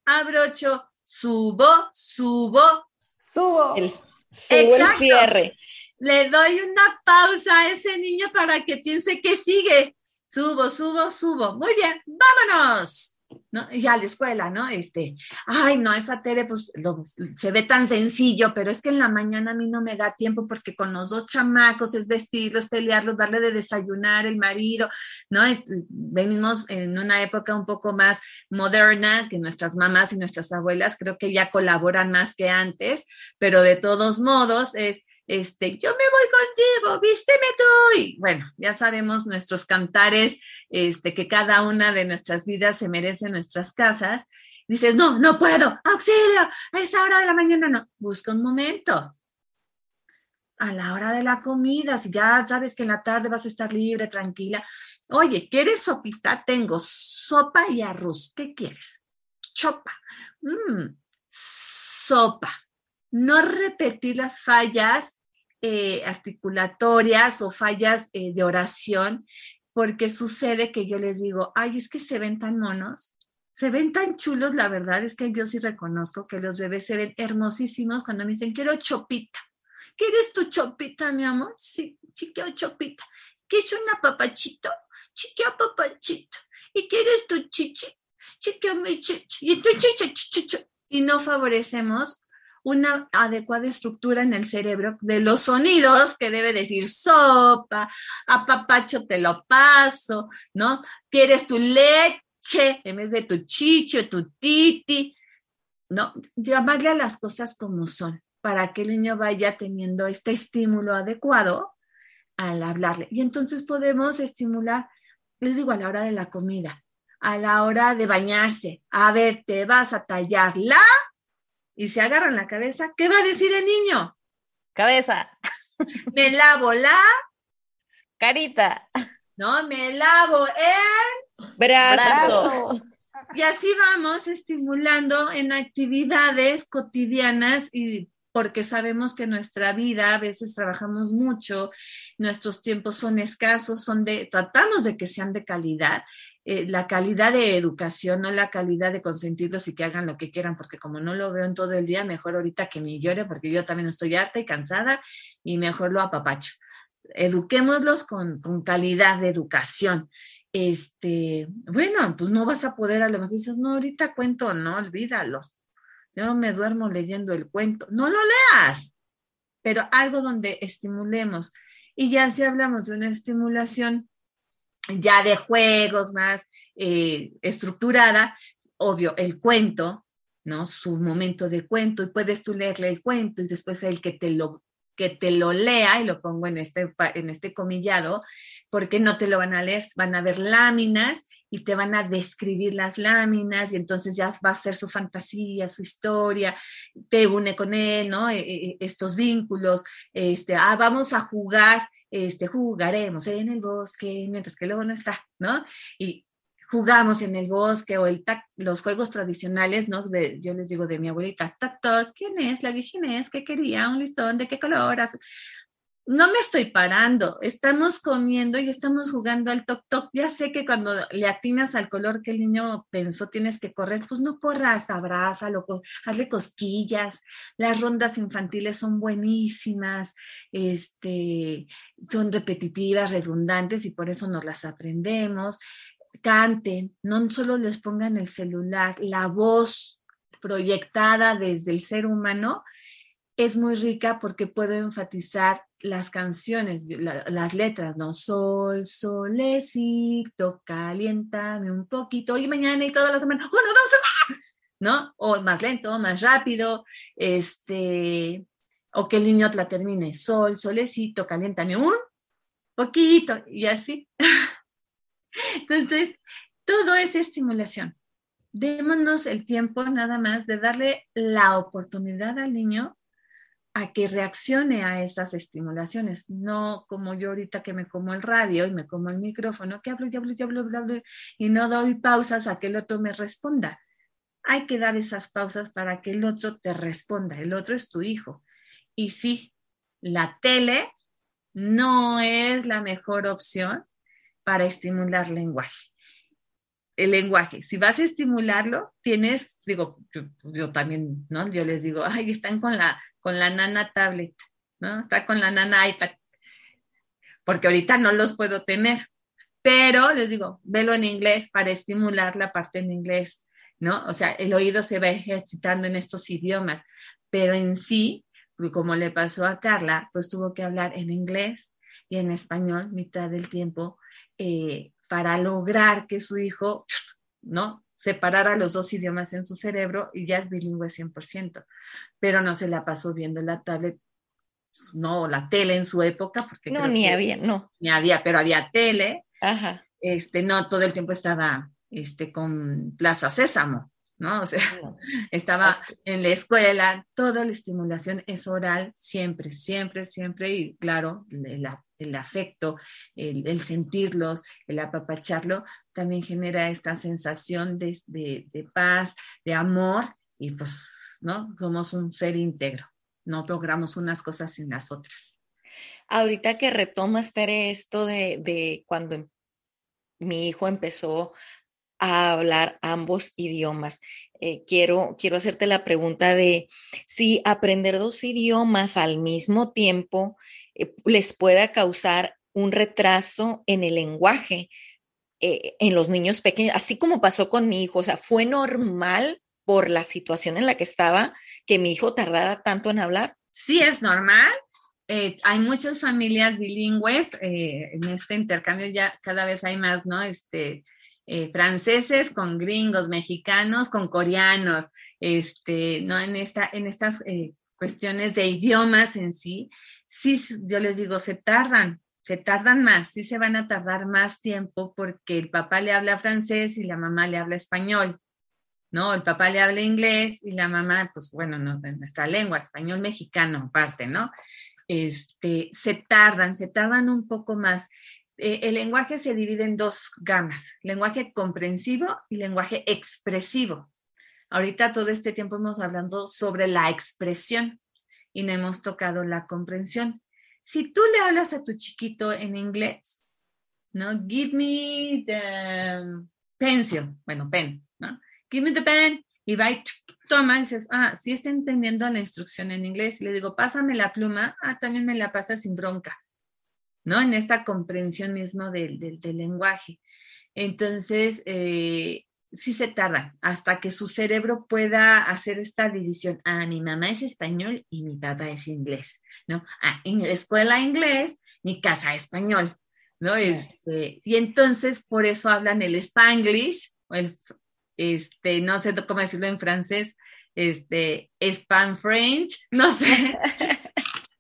abrocho, subo, subo. Subo. El, subo el cierre. Le doy una pausa a ese niño para que piense que sigue. Subo, subo, subo. Muy bien, vámonos. ¿No? Y a la escuela, ¿no? Este, ay, no, esa tele, pues se ve tan sencillo, pero es que en la mañana a mí no me da tiempo porque con los dos chamacos es vestirlos, pelearlos, darle de desayunar el marido, ¿no? venimos en una época un poco más moderna, que nuestras mamás y nuestras abuelas creo que ya colaboran más que antes, pero de todos modos es, este, yo me voy contigo, vísteme tú. Y bueno, ya sabemos nuestros cantares, este, que cada una de nuestras vidas se merece en nuestras casas. dices, no, no puedo, auxilio, a esa hora de la mañana no, busca un momento. A la hora de la comida, si ya sabes que en la tarde vas a estar libre, tranquila. Oye, ¿quieres sopita? Tengo sopa y arroz. ¿Qué quieres? Chopa. Mm, sopa. No repetir las fallas eh, articulatorias o fallas eh, de oración, porque sucede que yo les digo, ay, es que se ven tan monos, se ven tan chulos, la verdad es que yo sí reconozco que los bebés se ven hermosísimos cuando me dicen, quiero chopita. ¿Quieres tu chopita, mi amor? Sí, chiqueo chopita. ¿Quieres una papachito? Chiqueo papachito. ¿Y quieres tu chichi? Chiqueo mi chichi. Y tu chichi, chichi. Y no favorecemos una adecuada estructura en el cerebro de los sonidos que debe decir sopa, a papacho te lo paso, ¿no? ¿Quieres tu leche? en vez de tu chicho, tu titi, ¿no? Llamarle a las cosas como son para que el niño vaya teniendo este estímulo adecuado al hablarle. Y entonces podemos estimular, les digo, a la hora de la comida, a la hora de bañarse. A ver, te vas a tallar la y se agarran la cabeza. ¿Qué va a decir el niño? Cabeza. Me lavo la carita. No, me lavo el brazo. Y así vamos estimulando en actividades cotidianas y porque sabemos que nuestra vida a veces trabajamos mucho, nuestros tiempos son escasos, son de, tratamos de que sean de calidad, eh, la calidad de educación, no la calidad de consentirlos y que hagan lo que quieran, porque como no lo veo en todo el día, mejor ahorita que ni llore, porque yo también estoy harta y cansada y mejor lo apapacho. Eduquémoslos con, con calidad de educación este, bueno, pues no vas a poder, a lo mejor dices, no, ahorita cuento, no, olvídalo. Yo me duermo leyendo el cuento. No lo leas, pero algo donde estimulemos. Y ya si hablamos de una estimulación ya de juegos más eh, estructurada, obvio, el cuento, ¿no? Su momento de cuento, y puedes tú leerle el cuento y después el que te lo que te lo lea, y lo pongo en este, en este comillado, porque no te lo van a leer, van a ver láminas y te van a describir las láminas y entonces ya va a ser su fantasía, su historia, te une con él, ¿no? E, e, estos vínculos, este, ah, vamos a jugar, este, jugaremos en el bosque, mientras que luego no está, ¿no? Y jugamos en el bosque o el los juegos tradicionales, ¿no? Yo les digo de mi abuelita, tac, tac, ¿quién es? La es ¿qué quería? Un listón, ¿de qué color? No me estoy parando, estamos comiendo y estamos jugando al toc toc. Ya sé que cuando le atinas al color que el niño pensó tienes que correr, pues no corras, abrázalo, hazle cosquillas. Las rondas infantiles son buenísimas, este, son repetitivas, redundantes y por eso nos las aprendemos canten, no solo les pongan el celular, la voz proyectada desde el ser humano es muy rica porque puedo enfatizar las canciones, las letras, ¿no? Sol, solecito, caliéntame un poquito, y mañana y toda la semana, uno, dos, ¿no? O más lento, más rápido, este, o que el niño la termine, sol, solecito, caliéntame un poquito, y así. Entonces, todo es estimulación. Démonos el tiempo nada más de darle la oportunidad al niño a que reaccione a esas estimulaciones, no como yo ahorita que me como el radio y me como el micrófono, que hablo y hablo y hablo, hablo y no doy pausas a que el otro me responda. Hay que dar esas pausas para que el otro te responda. El otro es tu hijo. Y sí, la tele no es la mejor opción para estimular lenguaje. El lenguaje, si vas a estimularlo, tienes, digo, yo, también, ¿no? Yo les digo, ay, están con la, con la nana tablet, ¿no? Está con la nana iPad, porque ahorita no los puedo tener, pero les digo, velo en inglés para estimular la parte en inglés, ¿no? O sea, el oído se va ejercitando en estos idiomas, pero en sí, como le pasó a Carla, pues tuvo que hablar en inglés y en español mitad del tiempo eh, para lograr que su hijo, ¿no? Separara los dos idiomas en su cerebro y ya es bilingüe 100%, pero no se la pasó viendo la tablet, no, la tele en su época, porque... No, ni había, no. Ni había, pero había tele. Ajá. Este, no, todo el tiempo estaba este, con Plaza Sésamo, ¿no? O sea, estaba en la escuela, toda la estimulación es oral, siempre, siempre, siempre, y claro, el, afecto, el, sentirlos, el apapacharlo, también genera esta sensación de, de paz, de amor, y pues, ¿no? Somos un ser íntegro, no logramos unas cosas sin las otras. Ahorita que retomas, Tere, esto de, de cuando mi hijo empezó a hablar ambos idiomas. Eh, quiero, quiero hacerte la pregunta de si aprender dos idiomas al mismo tiempo eh, les pueda causar un retraso en el lenguaje eh, en los niños pequeños, así como pasó con mi hijo. O sea, fue normal por la situación en la que estaba que mi hijo tardara tanto en hablar. Sí, es normal. hay muchas familias bilingües en este intercambio ya cada vez hay más, ¿no? Este, eh, franceses con gringos, mexicanos con coreanos, este, ¿no? En, esta, en estas eh, cuestiones de idiomas en sí, sí, yo les digo, se tardan, se tardan más, sí se van a tardar más tiempo porque el papá le habla francés y la mamá le habla español, ¿no? El papá le habla inglés y la mamá, pues bueno, no, nuestra lengua, español mexicano aparte, ¿no? Este, se tardan, se tardan un poco más. Eh, el lenguaje se divide en dos gamas, lenguaje comprensivo y lenguaje expresivo. Ahorita todo este tiempo hemos hablando sobre la expresión y no hemos tocado la comprensión. Si tú le hablas a tu chiquito en inglés, ¿no? Give me the pencil, bueno, pen, ¿no? Give me the pen y va y toma y dices, ah, sí está entendiendo la instrucción en inglés. Y le digo, pásame la pluma, ah, también me la pasa sin bronca. ¿No? En esta comprensión mismo del, lenguaje. Entonces, eh, sí se tarda hasta que su cerebro pueda hacer esta división. Ah, mi mamá es español y mi papá es inglés, ¿no? Ah, en la escuela inglés, mi casa español, ¿no? Este, y entonces por eso hablan el spanglish, el, este, no sé cómo decirlo en francés, este, span French, no sé,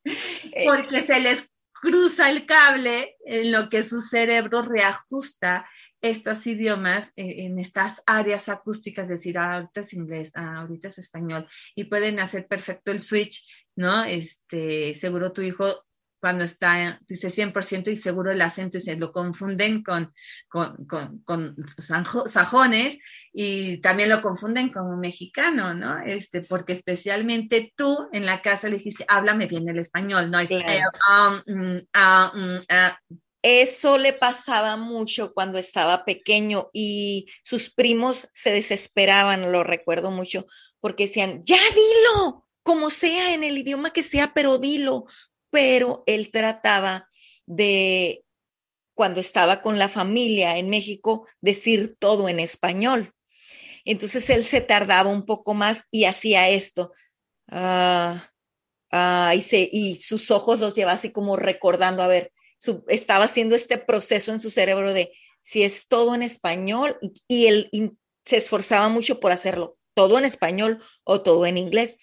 porque se les cruza el cable en lo que su cerebro reajusta estos idiomas eh, en estas áreas acústicas, es decir, ah, ahorita es inglés, ah, ahorita es español, y pueden hacer perfecto el switch, ¿no? Este, seguro tu hijo cuando está, dice 100% y seguro el acento y se lo confunden con, con, con, sajones y también lo confunden como mexicano, ¿no? Este, porque especialmente tú en la casa le dijiste, háblame bien el español, ¿no? Um, mm, ah, mm, ah. Eso le pasaba mucho cuando estaba pequeño y sus primos se desesperaban, lo recuerdo mucho, porque decían, ya dilo, como sea, en el idioma que sea, pero dilo, pero él trataba de, cuando estaba con la familia en México, decir todo en español. Entonces él se tardaba un poco más y hacía esto. Ah, ah, y, sus ojos los llevaba así como recordando, a ver, estaba haciendo este proceso en su cerebro de si es todo en español y él se esforzaba mucho por hacerlo todo en español o todo en inglés.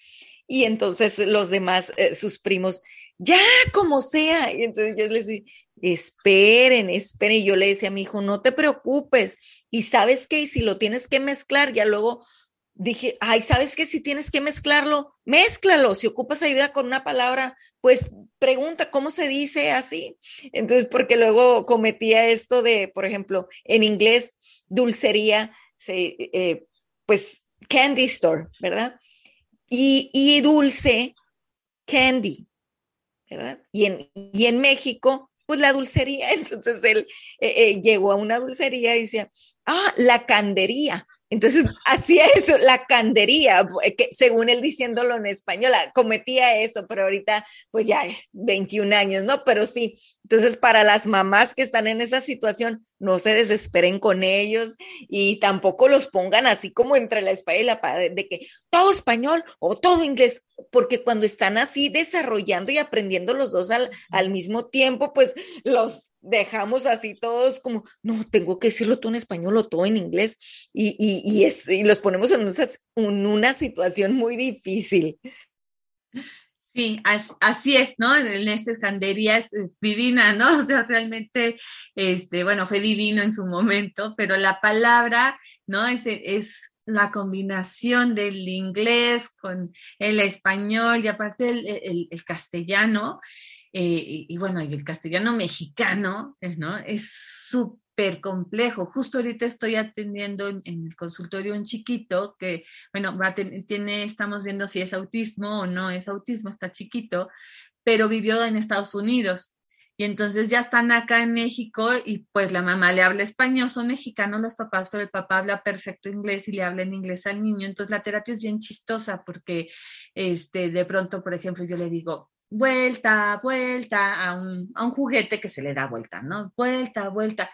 Y entonces los demás, eh, sus primos, ya como sea. Y entonces yo les decía, esperen, esperen. Y yo le decía a mi hijo, no te preocupes. Y sabes qué, si lo tienes que mezclar, ya luego dije, ay, ¿sabes qué? Si tienes que mezclarlo, mézclalo. Si ocupas ayuda con una palabra, pues pregunta cómo se dice así. Entonces, porque luego cometía esto de, por ejemplo, en inglés, dulcería, se, eh, pues candy store, ¿verdad? Y, y dulce, candy. ¿Verdad? Y en, y en México, pues la dulcería, entonces él eh, eh, llegó a una dulcería y decía, ah, la candería. Entonces hacía eso, la candería, eh, que según él diciéndolo en español, ah, cometía eso, pero ahorita pues ya 21 años, ¿no? Pero sí, entonces para las mamás que están en esa situación, no se desesperen con ellos y tampoco los pongan así como entre la espalda y la pared de que todo español o todo inglés, porque cuando están así desarrollando y aprendiendo los dos al, al mismo tiempo, pues los dejamos así todos como, no, tengo que decirlo todo en español o todo en inglés y, y, y, es, y los ponemos en, en una situación muy difícil. Sí, así es, ¿no? En esta escandería es, divina, ¿no? O sea, realmente, este, bueno, fue divino en su momento, pero la palabra, ¿no? Es, es la combinación del inglés con el español y aparte el, castellano, eh, y, bueno, y el castellano mexicano, ¿no? Es súper complejo. Justo ahorita estoy atendiendo en, el consultorio un chiquito que, bueno, tiene, estamos viendo si es autismo o no es autismo, está chiquito, pero vivió en Estados Unidos. Y entonces ya están acá en México y pues la mamá le habla español, son mexicanos los papás, pero el papá habla perfecto inglés y le habla en inglés al niño. Entonces la terapia es bien chistosa porque este, de pronto, por ejemplo, yo le digo, vuelta, vuelta a un, a un juguete que se le da vuelta, ¿no? Vuelta, vuelta.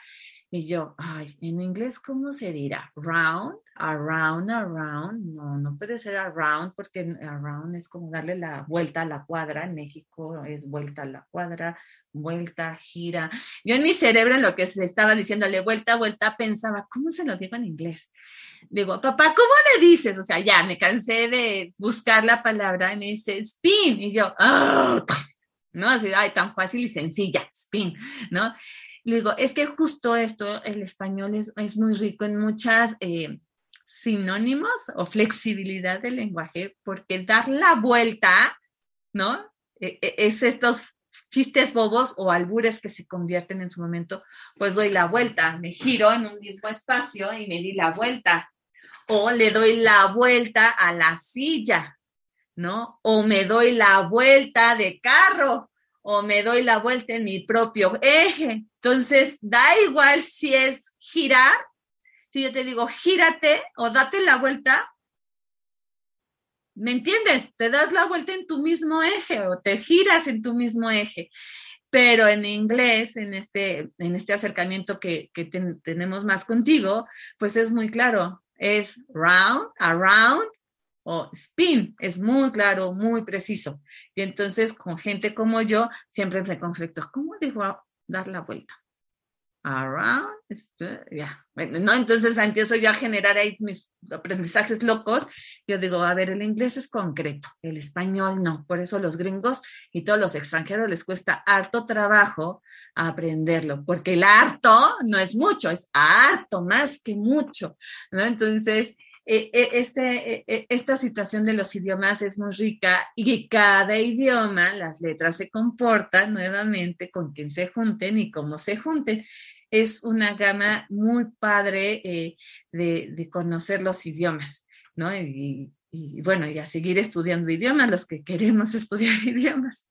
Y yo, ay, en inglés, ¿cómo se dirá? Round, around, around. No, no puede ser around porque around es como darle la vuelta a la cuadra. En México es vuelta a la cuadra, vuelta, gira. Yo en mi cerebro, en lo que se estaba diciéndole vuelta, vuelta, pensaba, ¿cómo se lo digo en inglés? Digo, papá, ¿cómo le dices? O sea, ya me cansé de buscar la palabra y me dice spin. Y yo, ¡ah! ¿no? Así, ay, tan fácil y sencilla, spin, ¿no? Le digo, es que justo esto, el español es, es muy rico en muchas eh, sinónimos o flexibilidad del lenguaje, porque dar la vuelta, ¿no? E, e, es estos chistes bobos o albures que se convierten en su momento, pues doy la vuelta, me giro en un mismo espacio y me di la vuelta. O le doy la vuelta a la silla, ¿no? O me doy la vuelta de carro, o me doy la vuelta en mi propio eje. Entonces, da igual si es girar, si yo te digo gírate o date la vuelta, ¿Me entiendes? Te das la vuelta en tu mismo eje o te giras en tu mismo eje. Pero en inglés, en este, en este acercamiento que, tenemos más contigo, pues es muy claro. Es round, around o spin. Es muy claro, muy preciso. Y entonces con gente como yo, siempre me conflicto. ¿Cómo digo dar la vuelta? around, ya, ¿no? Entonces empiezo yo a generar ahí mis aprendizajes locos. Yo digo, a ver, el inglés es concreto, el español no. Por eso los gringos y todos los extranjeros les cuesta harto trabajo aprenderlo, porque el harto no es mucho, es harto, más que mucho, ¿no? Entonces, e, e, este, e, esta situación de los idiomas es muy rica y cada idioma, las letras se comportan nuevamente con quien se junten y cómo se junten es una gama muy padre eh, de, conocer los idiomas, ¿no? Y, bueno, y a seguir estudiando idiomas, los que queremos estudiar idiomas.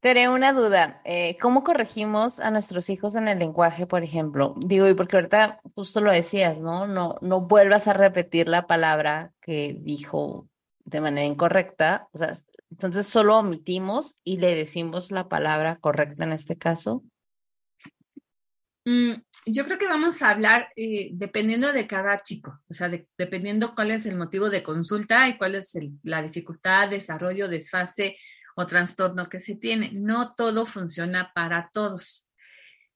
Tengo una duda, eh, ¿cómo corregimos a nuestros hijos en el lenguaje, por ejemplo? Digo, y porque ahorita justo lo decías, ¿no? No, no vuelvas a repetir la palabra que dijo de manera incorrecta, o sea, entonces solo omitimos y le decimos la palabra correcta en este caso. Mm, yo creo que vamos a hablar eh, dependiendo de cada chico, o sea, dependiendo cuál es el motivo de consulta y cuál es la dificultad, desarrollo, desfase o trastorno que se tiene. No todo funciona para todos.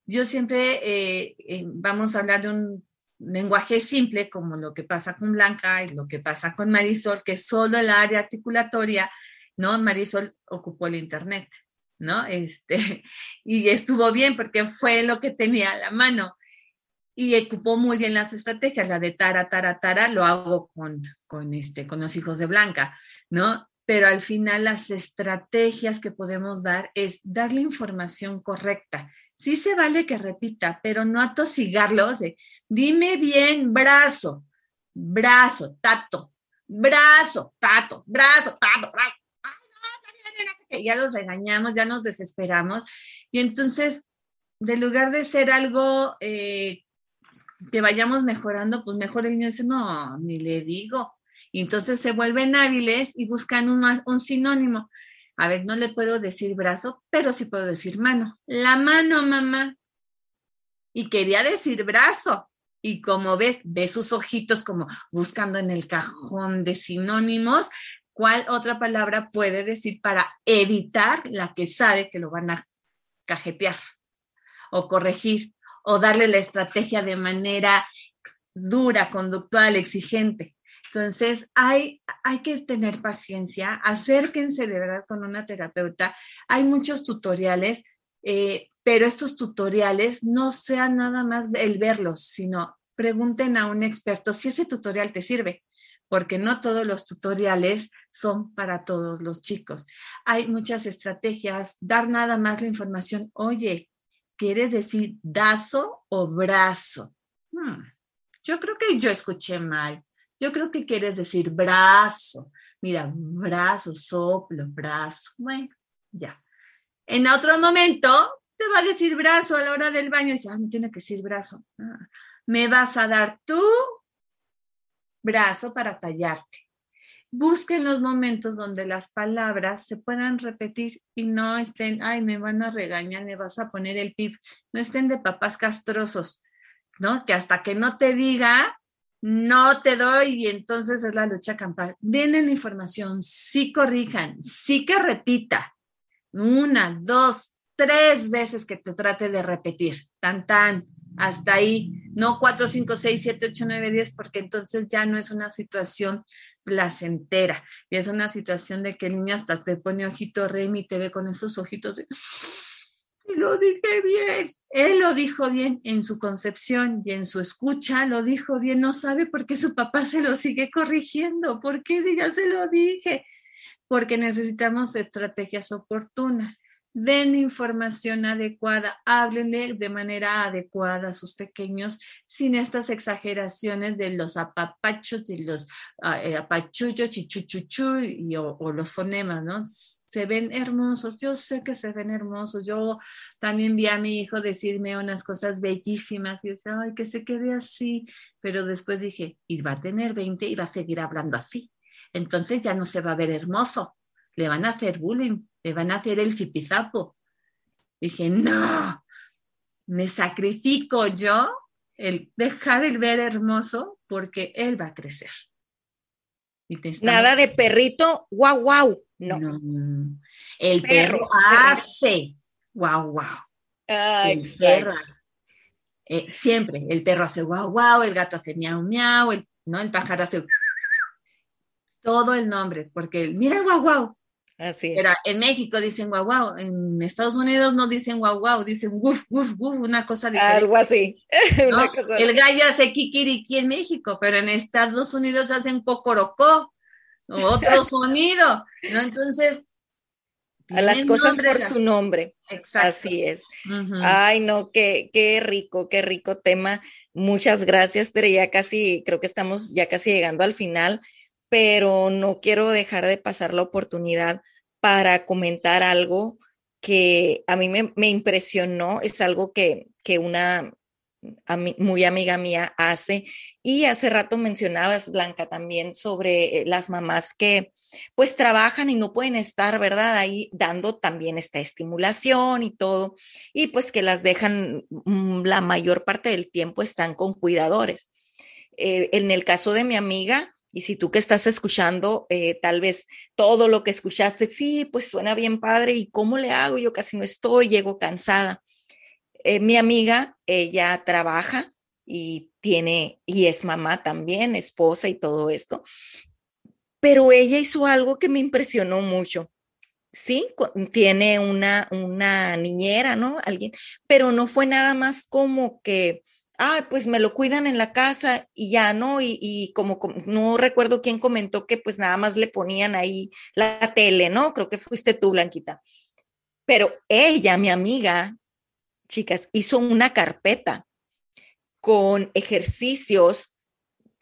Yo siempre eh, eh, vamos a hablar de un lenguaje simple, como lo que pasa con Blanca y lo que pasa con Marisol, que solo el área articulatoria, ¿no? Marisol ocupó el Internet. ¿no? Este, y estuvo bien porque fue lo que tenía a la mano. Y ocupó muy bien las estrategias, la de tara, tara, tara, lo hago con, con, este, con los hijos de Blanca, ¿no? Pero al final las estrategias que podemos dar es darle información correcta. Sí se vale que repita, pero no atosigarlos de, dime bien, brazo, brazo, tato, brazo, tato, brazo, tato, brazo ya los regañamos, ya nos desesperamos. Y entonces, de lugar de ser algo eh, que vayamos mejorando, pues mejor el niño dice, no, ni le digo. Y entonces se vuelven hábiles y buscan un, sinónimo. A ver, no le puedo decir brazo, pero sí puedo decir mano. La mano, mamá. Y quería decir brazo. Y como ves, ve sus ojitos como buscando en el cajón de sinónimos, ¿Cuál otra palabra puede decir para evitar la que sabe que lo van a cajetear o corregir o darle la estrategia de manera dura, conductual, exigente? Entonces, hay, hay que tener paciencia, acérquense de verdad con una terapeuta. Hay muchos tutoriales, eh, pero estos tutoriales no sean nada más el verlos, sino pregunten a un experto si ese tutorial te sirve porque no todos los tutoriales son para todos los chicos. Hay muchas estrategias, dar nada más la información, oye, ¿quieres decir dazo o brazo? Hmm, yo creo que yo escuché mal. Yo creo que quieres decir brazo. Mira, brazo, soplo, brazo. Bueno, ya. En otro momento te va a decir brazo a la hora del baño dice, ah, no tiene que decir brazo. Ah, me vas a dar tu brazo para tallarte. Busquen los momentos donde las palabras se puedan repetir y no estén, ay, me van a regañar, me vas a poner el pip, no estén de papás castrosos, ¿no? Que hasta que no te diga, no te doy y entonces es la lucha campal. Den la información, sí corrijan, sí que repita. Una, dos, tres veces que te trate de repetir. Tan, tan hasta ahí, no 4, 5, 6, 7, 8, 9, 10, porque entonces ya no es una situación placentera, y es una situación de que el niño hasta te pone ojito rey y te ve con esos ojitos de... Y lo dije bien, él lo dijo bien en su concepción y en su escucha, lo dijo bien, no sabe por qué su papá se lo sigue corrigiendo, por qué ya se lo dije, porque necesitamos estrategias oportunas. Den información adecuada, háblenle de manera adecuada a sus pequeños sin estas exageraciones de los apapachos, de los ah, eh, apachullos y chuchuchu y, o, los fonemas, ¿no? Se ven hermosos, yo sé que se ven hermosos. Yo también vi a mi hijo decirme unas cosas bellísimas y yo decía, ay, que se quede así. Pero después dije, y va a tener 20 y va a seguir hablando así. Entonces ya no se va a ver hermoso le van a hacer bullying, le van a hacer el fipizapo. Dije, no, me sacrifico yo el dejar el ver hermoso porque él va a crecer. Nada de perrito, guau, guau. No. El perro, hace guau, guau. el perro, eh, siempre, el perro hace guau, guau, el gato hace miau, miau, el, ¿no? el pájaro hace todo el nombre, porque mira el guau, guau, Así es. en México dicen guau guau, en Estados Unidos no dicen guau guau, dicen wuf, wuf, wuf, una cosa diferente. Algo así. El gallo hace kikiriki en México, pero en Estados Unidos hacen cocorocó, otro sonido, ¿no? Entonces... A las cosas por su nombre. Exacto. Así es. Ay, no, qué, qué rico, qué rico tema. Muchas gracias, Tere. Ya casi, creo que estamos ya casi llegando al final pero no quiero dejar de pasar la oportunidad para comentar algo que a mí me, impresionó, es algo que, una muy amiga mía hace. Y hace rato mencionabas, Blanca, también sobre eh, las mamás que pues trabajan y no pueden estar, ¿verdad? Ahí dando también esta estimulación y todo. Y pues que las dejan mm, la mayor parte del tiempo están con cuidadores. Eh, en el caso de mi amiga, y si tú que estás escuchando, eh, tal vez todo lo que escuchaste, sí, pues suena bien padre, ¿y cómo le hago? Yo casi no estoy, llego cansada. Eh, mi amiga, ella trabaja y tiene, y es mamá también, esposa y todo esto, pero ella hizo algo que me impresionó mucho. Sí, tiene una, una niñera, ¿no? Alguien, pero no fue nada más como que ah, pues me lo cuidan en la casa y ya, ¿no? Y, como, no recuerdo quién comentó que pues nada más le ponían ahí la tele, ¿no? Creo que fuiste tú, Blanquita. Pero ella, mi amiga, chicas, hizo una carpeta con ejercicios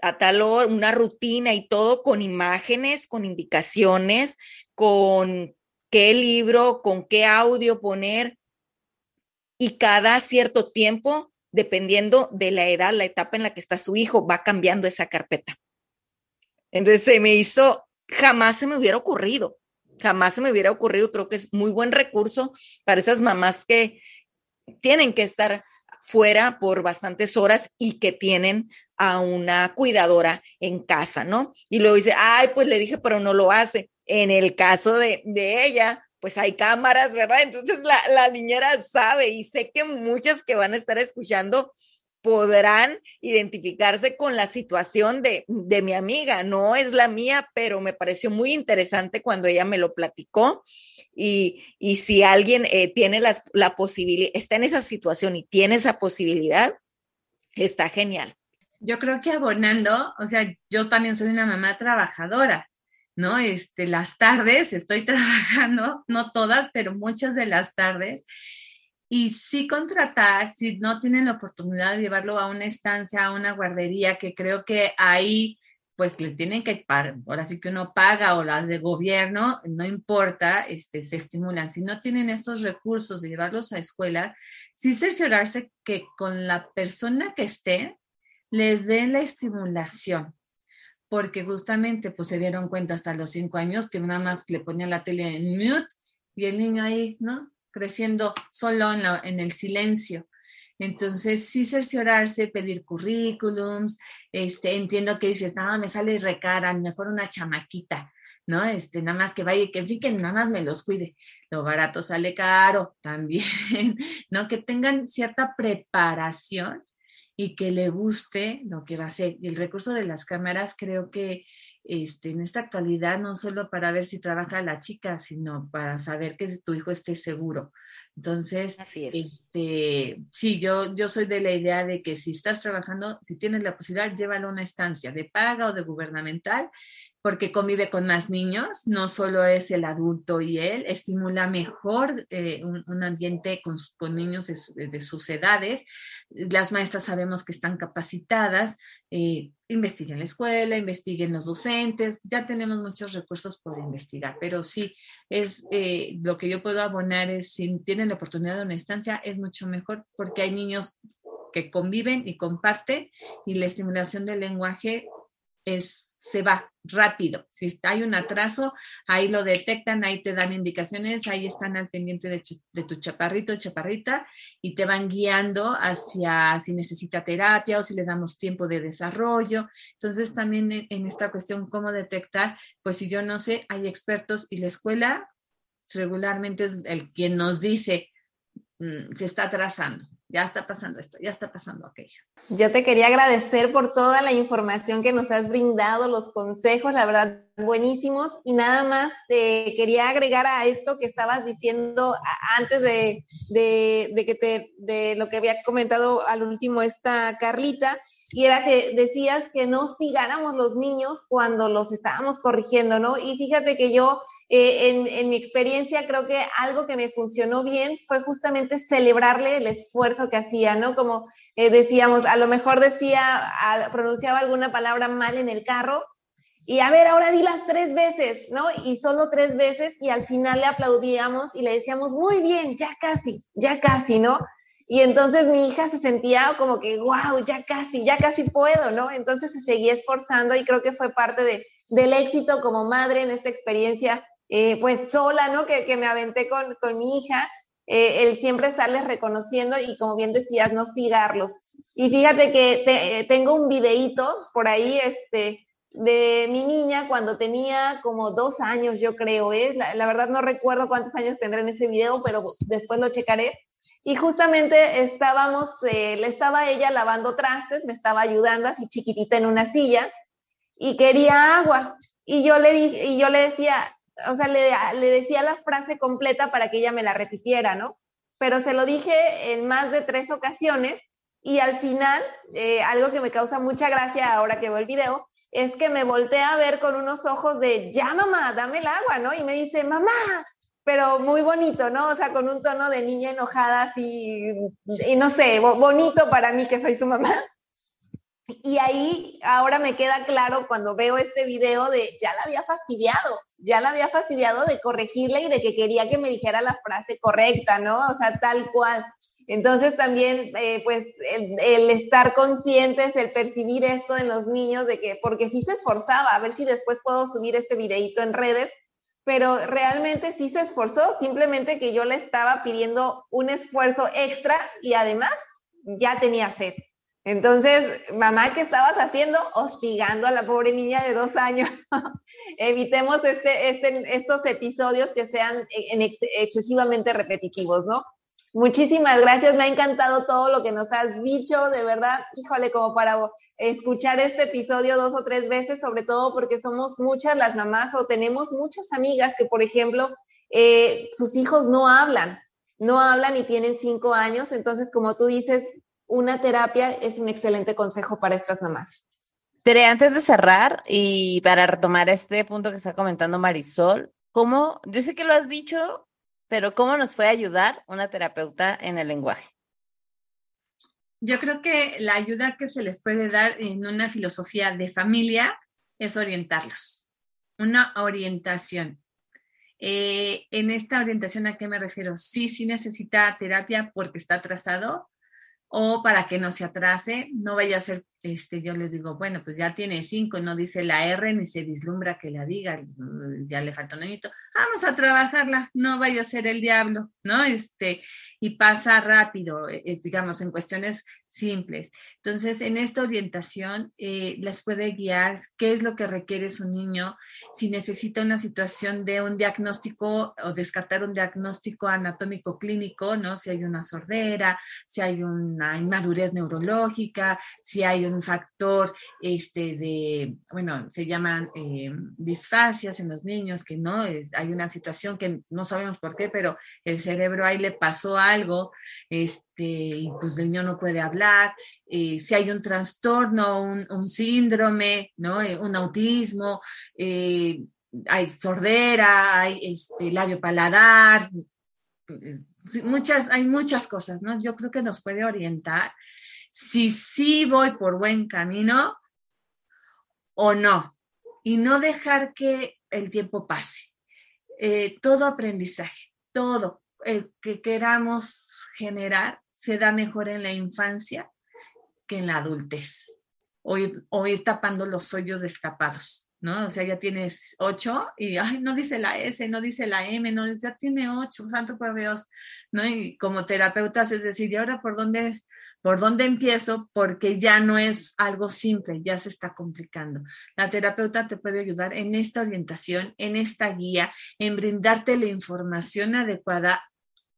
a tal hora, una rutina y todo con imágenes, con indicaciones, con qué libro, con qué audio poner. Y cada cierto tiempo dependiendo de la edad, la etapa en la que está su hijo, va cambiando esa carpeta. Entonces se me hizo, jamás se me hubiera ocurrido, jamás se me hubiera ocurrido, creo que es muy buen recurso para esas mamás que tienen que estar fuera por bastantes horas y que tienen a una cuidadora en casa, ¿no? Y luego dice, ay, pues le dije, pero no lo hace. En el caso de, de ella, pues hay cámaras, ¿verdad? Entonces la, niñera sabe y sé que muchas que van a estar escuchando podrán identificarse con la situación de, mi amiga. No es la mía, pero me pareció muy interesante cuando ella me lo platicó. Y, si alguien eh, tiene la posibilidad, está en esa situación y tiene esa posibilidad, está genial. yo creo que abonando, o sea, yo también soy una mamá trabajadora, ¿no? Este, las tardes estoy trabajando, no todas, pero muchas de las tardes. Y sí contratar, si no tienen la oportunidad de llevarlo a una estancia, a una guardería, que creo que ahí pues le tienen que pagar, ahora sí que uno paga o las de gobierno, no importa, este, se estimulan. Si no tienen estos recursos de llevarlos a escuela, sí cerciorarse que con la persona que esté, les den la estimulación, porque justamente pues se dieron cuenta hasta los cinco años que nada más le ponían la tele en mute y el niño ahí, ¿no? Creciendo solo en, el silencio. Entonces, sí cerciorarse, pedir currículums, este, entiendo que dices, no, me sale recara, mejor una chamaquita, ¿no? Este, nada más que vaya y que friquen, nada más me los cuide. Lo barato sale caro también, ¿no? Que tengan cierta preparación y que le guste lo que va a hacer. Y el recurso de las cámaras creo que este, en esta actualidad no solo para ver si trabaja la chica, sino para saber que tu hijo esté seguro, entonces, este, sí, yo, yo soy de la idea de que si estás trabajando, si tienes la posibilidad, llévalo a una estancia de paga o de gubernamental porque convive con más niños, no solo es el adulto y él, estimula mejor eh, un, ambiente con, con niños de, sus edades. Las maestras sabemos que están capacitadas, eh, investiguen la escuela, investiguen los docentes, ya tenemos muchos recursos por investigar, pero sí, es eh, lo que yo puedo abonar es si tienen la oportunidad de una estancia, es mucho mejor porque hay niños que conviven y comparten y la estimulación del lenguaje es se va rápido. Si hay un atraso, ahí lo detectan, ahí te dan indicaciones, ahí están al pendiente de, tu chaparrito, chaparrita, y te van guiando hacia si necesita terapia o si le damos tiempo de desarrollo. Entonces, también en, esta cuestión, cómo detectar, pues si yo no sé, hay expertos y la escuela regularmente es el quien nos dice, mm, se está atrasando ya está pasando esto, ya está pasando aquello. Yo te quería agradecer por toda la información que nos has brindado, los consejos, la verdad, buenísimos. Y nada más te quería agregar a esto que estabas diciendo antes de, de, que te, de lo que había comentado al último esta Carlita, y era que decías que no hostigáramos los niños cuando los estábamos corrigiendo, ¿no? Y fíjate que yo eh, en, mi experiencia creo que algo que me funcionó bien fue justamente celebrarle el esfuerzo que hacía, ¿no? Como eh, decíamos, a lo mejor decía, pronunciaba alguna palabra mal en el carro y a ver, ahora dilas tres veces, ¿no? Y solo tres veces y al final le aplaudíamos y le decíamos, muy bien, ya casi, ya casi, ¿no? Y entonces mi hija se sentía como que, wow, ya casi, ya casi puedo, ¿no? Entonces se seguía esforzando y creo que fue parte de, del éxito como madre en esta experiencia eh, pues sola, ¿no? Que, que, me aventé con, con mi hija, eh, el siempre estarles reconociendo y como bien decías, no hostigarlos. Y fíjate que eh, tengo un videíto por ahí, este, de mi niña cuando tenía como dos años, yo creo, es la, verdad no recuerdo cuántos años tendrá en ese video, pero después lo checaré. Y justamente estábamos, le estaba ella lavando trastes, me estaba ayudando así chiquitita en una silla y quería agua. Y yo le dije, y yo le decía, o sea, le, le, decía la frase completa para que ella me la repitiera, ¿no? Pero se lo dije en más de tres ocasiones y al final, eh, algo que me causa mucha gracia ahora que veo el video, es que me voltea a ver con unos ojos de, ya mamá, dame el agua, ¿no? Y me dice, mamá, pero muy bonito, ¿no? O sea, con un tono de niña enojada así, y no sé, bonito para mí que soy su mamá. Y ahí ahora me queda claro cuando veo este video de ya la había fastidiado, ya la había fastidiado de corregirle y de que quería que me dijera la frase correcta, ¿no? O sea, tal cual. Entonces también, eh, pues, el, estar conscientes, el percibir esto en los niños, de que, porque sí se esforzaba, a ver si después puedo subir este videito en redes, pero realmente sí se esforzó, simplemente que yo le estaba pidiendo un esfuerzo extra y además ya tenía sed. Entonces, mamá, ¿qué estabas haciendo? Hostigando a la pobre niña de dos años. Evitemos este, este, estos episodios que sean excesivamente repetitivos, ¿no? Muchísimas gracias, me ha encantado todo lo que nos has dicho, de verdad, híjole, como para escuchar este episodio dos o tres veces, sobre todo porque somos muchas las mamás o tenemos muchas amigas que, por ejemplo, eh, sus hijos no hablan, no hablan y tienen cinco años, entonces, como tú dices, una terapia es un excelente consejo para estas mamás. Tere, antes de cerrar y para retomar este punto que está comentando Marisol, ¿cómo, yo sé que lo has dicho, pero cómo nos puede ayudar una terapeuta en el lenguaje? Yo creo que la ayuda que se les puede dar en una filosofía de familia es orientarlos, una orientación. Eh, en esta orientación, ¿a qué me refiero? Sí, sí necesita terapia porque está atrasado, o para que no se atrase, no vaya a ser, este, yo les digo, bueno, pues ya tiene cinco, no dice la R ni se vislumbra que la diga, ya le falta un añito, vamos a trabajarla, no vaya a ser el diablo, ¿no? Este, y pasa rápido, eh, digamos, en cuestiones simples. Entonces, en esta orientación eh, puede guiar qué es lo que requiere su niño, si necesita una situación de un diagnóstico o descartar un diagnóstico anatómico clínico, ¿no? Si hay una sordera, si hay una inmadurez neurológica, si hay un factor este, de, bueno, se llaman eh, disfasias en los niños, que no, hay una situación que no sabemos por qué, pero el cerebro ahí le pasó algo, este, y pues el niño no puede hablar, eh, si hay un trastorno, un, síndrome, ¿no? Eh, un autismo, eh, hay sordera, hay este, labio paladar, muchas, hay muchas cosas, ¿no? Yo creo que nos puede orientar si sí voy por buen camino o no, y no dejar que el tiempo pase. Todo aprendizaje, todo que queramos generar se da mejor en la infancia que en la adultez. O ir, tapando los hoyos escapados, ¿no? O sea, ya tienes ocho y, ay, no dice la S, no dice la M, no, ya tiene ocho, santo por Dios, ¿no? Y como terapeutas es decir, ¿y ahora por dónde, por dónde empiezo? Porque ya no es algo simple, ya se está complicando. La terapeuta te puede ayudar en esta orientación, en esta guía, en brindarte la información adecuada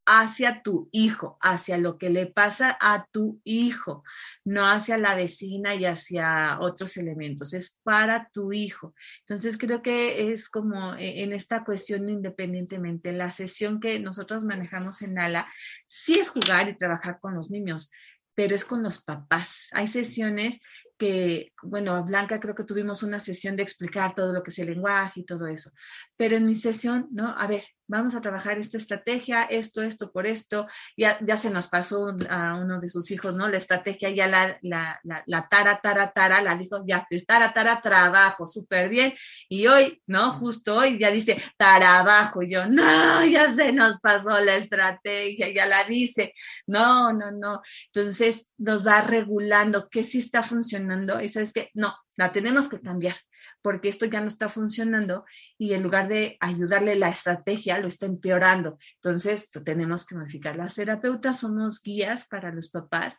hacia tu hijo, hacia lo que le pasa a tu hijo, no hacia la vecina y hacia otros elementos, es para tu hijo. Entonces creo que es como eh, en esta cuestión independientemente, la sesión que nosotros manejamos en ALA, sí es jugar y trabajar con los niños, pero es con los papás. Hay sesiones que, bueno, Blanca creo que tuvimos una sesión de explicar todo lo que es el lenguaje y todo eso, pero en mi sesión, ¿no? A ver, vamos a trabajar esta estrategia, esto, esto, por esto. Ya, ya se nos pasó a uno de sus hijos, ¿no? La estrategia, ya la, la, la, tara, tara, tara, la dijo, ya, tara, tara, trabajo, súper bien. Y hoy, ¿no? Justo hoy ya dice, trabajo. Y yo, no, ya se nos pasó la estrategia, ya la dice. No, no, no. Entonces nos va regulando qué sí está funcionando y sabes que no, la tenemos que cambiar porque esto ya no está funcionando y en lugar de ayudarle la estrategia, lo está empeorando. Entonces, tenemos que modificar. Las terapeutas somos guías para los papás,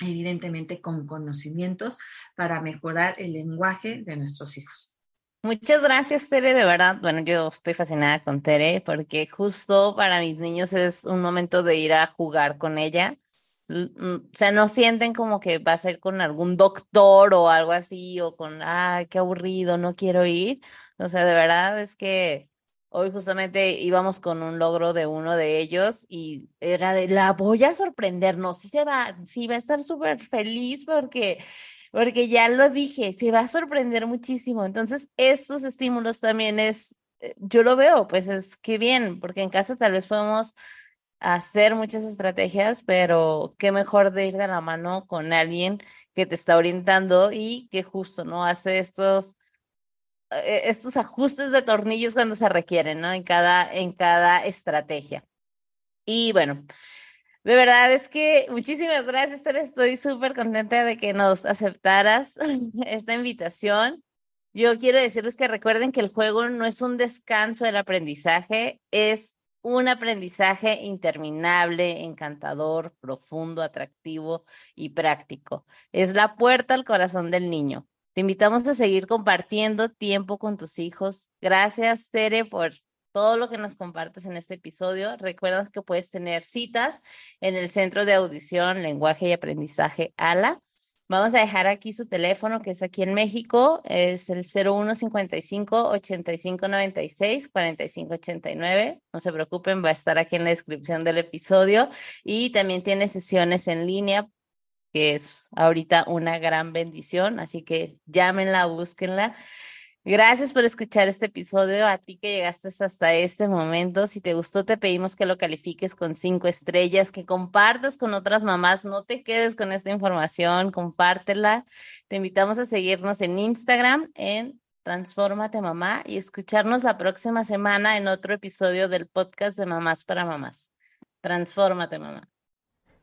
evidentemente con conocimientos para mejorar el lenguaje de nuestros hijos. Muchas gracias, Tere, de verdad. Bueno, yo estoy fascinada con Tere porque justo para mis niños es un momento de ir a jugar con ella o sea, no sienten como que va a ser con algún doctor o algo así, o con, ay, qué aburrido, no quiero ir. O sea, de verdad es que hoy justamente íbamos con un logro de uno de ellos y era de, la voy a sorprendernos, sí se va, sí va a estar súper feliz porque, porque ya lo dije, se va a sorprender muchísimo. Entonces, estos estímulos también es, eh, yo lo veo, pues es que bien, porque en casa tal vez podemos hacer muchas estrategias, pero qué mejor de ir de la mano con alguien que te está orientando y que justo no hace estos eh, estos ajustes de tornillos cuando se requieren, ¿no? En cada en cada estrategia. Y bueno, de verdad es que muchísimas gracias, Estoy súper contenta de que nos aceptaras esta invitación. Yo quiero decirles que recuerden que el juego no es un descanso del aprendizaje, es un aprendizaje interminable, encantador, profundo, atractivo y práctico. Es la puerta al corazón del niño. Te invitamos a seguir compartiendo tiempo con tus hijos. Gracias, Tere, por todo lo que nos compartes en este episodio. Recuerda que puedes tener citas en el Centro de Audición, Lenguaje y Aprendizaje ALA Vamos a dejar aquí su teléfono, que es aquí en México, es el 0155 8596 4589. No se preocupen, va a estar aquí en la descripción del episodio y también tiene sesiones en línea que es ahorita una gran bendición, así que llámenla, búsquenla. Gracias por escuchar este episodio. A ti que llegaste hasta este momento, si te gustó, te pedimos que lo califiques con cinco estrellas, que compartas con otras mamás. No te quedes con esta información, compártela. Te invitamos a seguirnos en Instagram en Transfórmate Mamá y escucharnos la próxima semana en otro episodio del podcast de Mamás para Mamás. Transfórmate Mamá.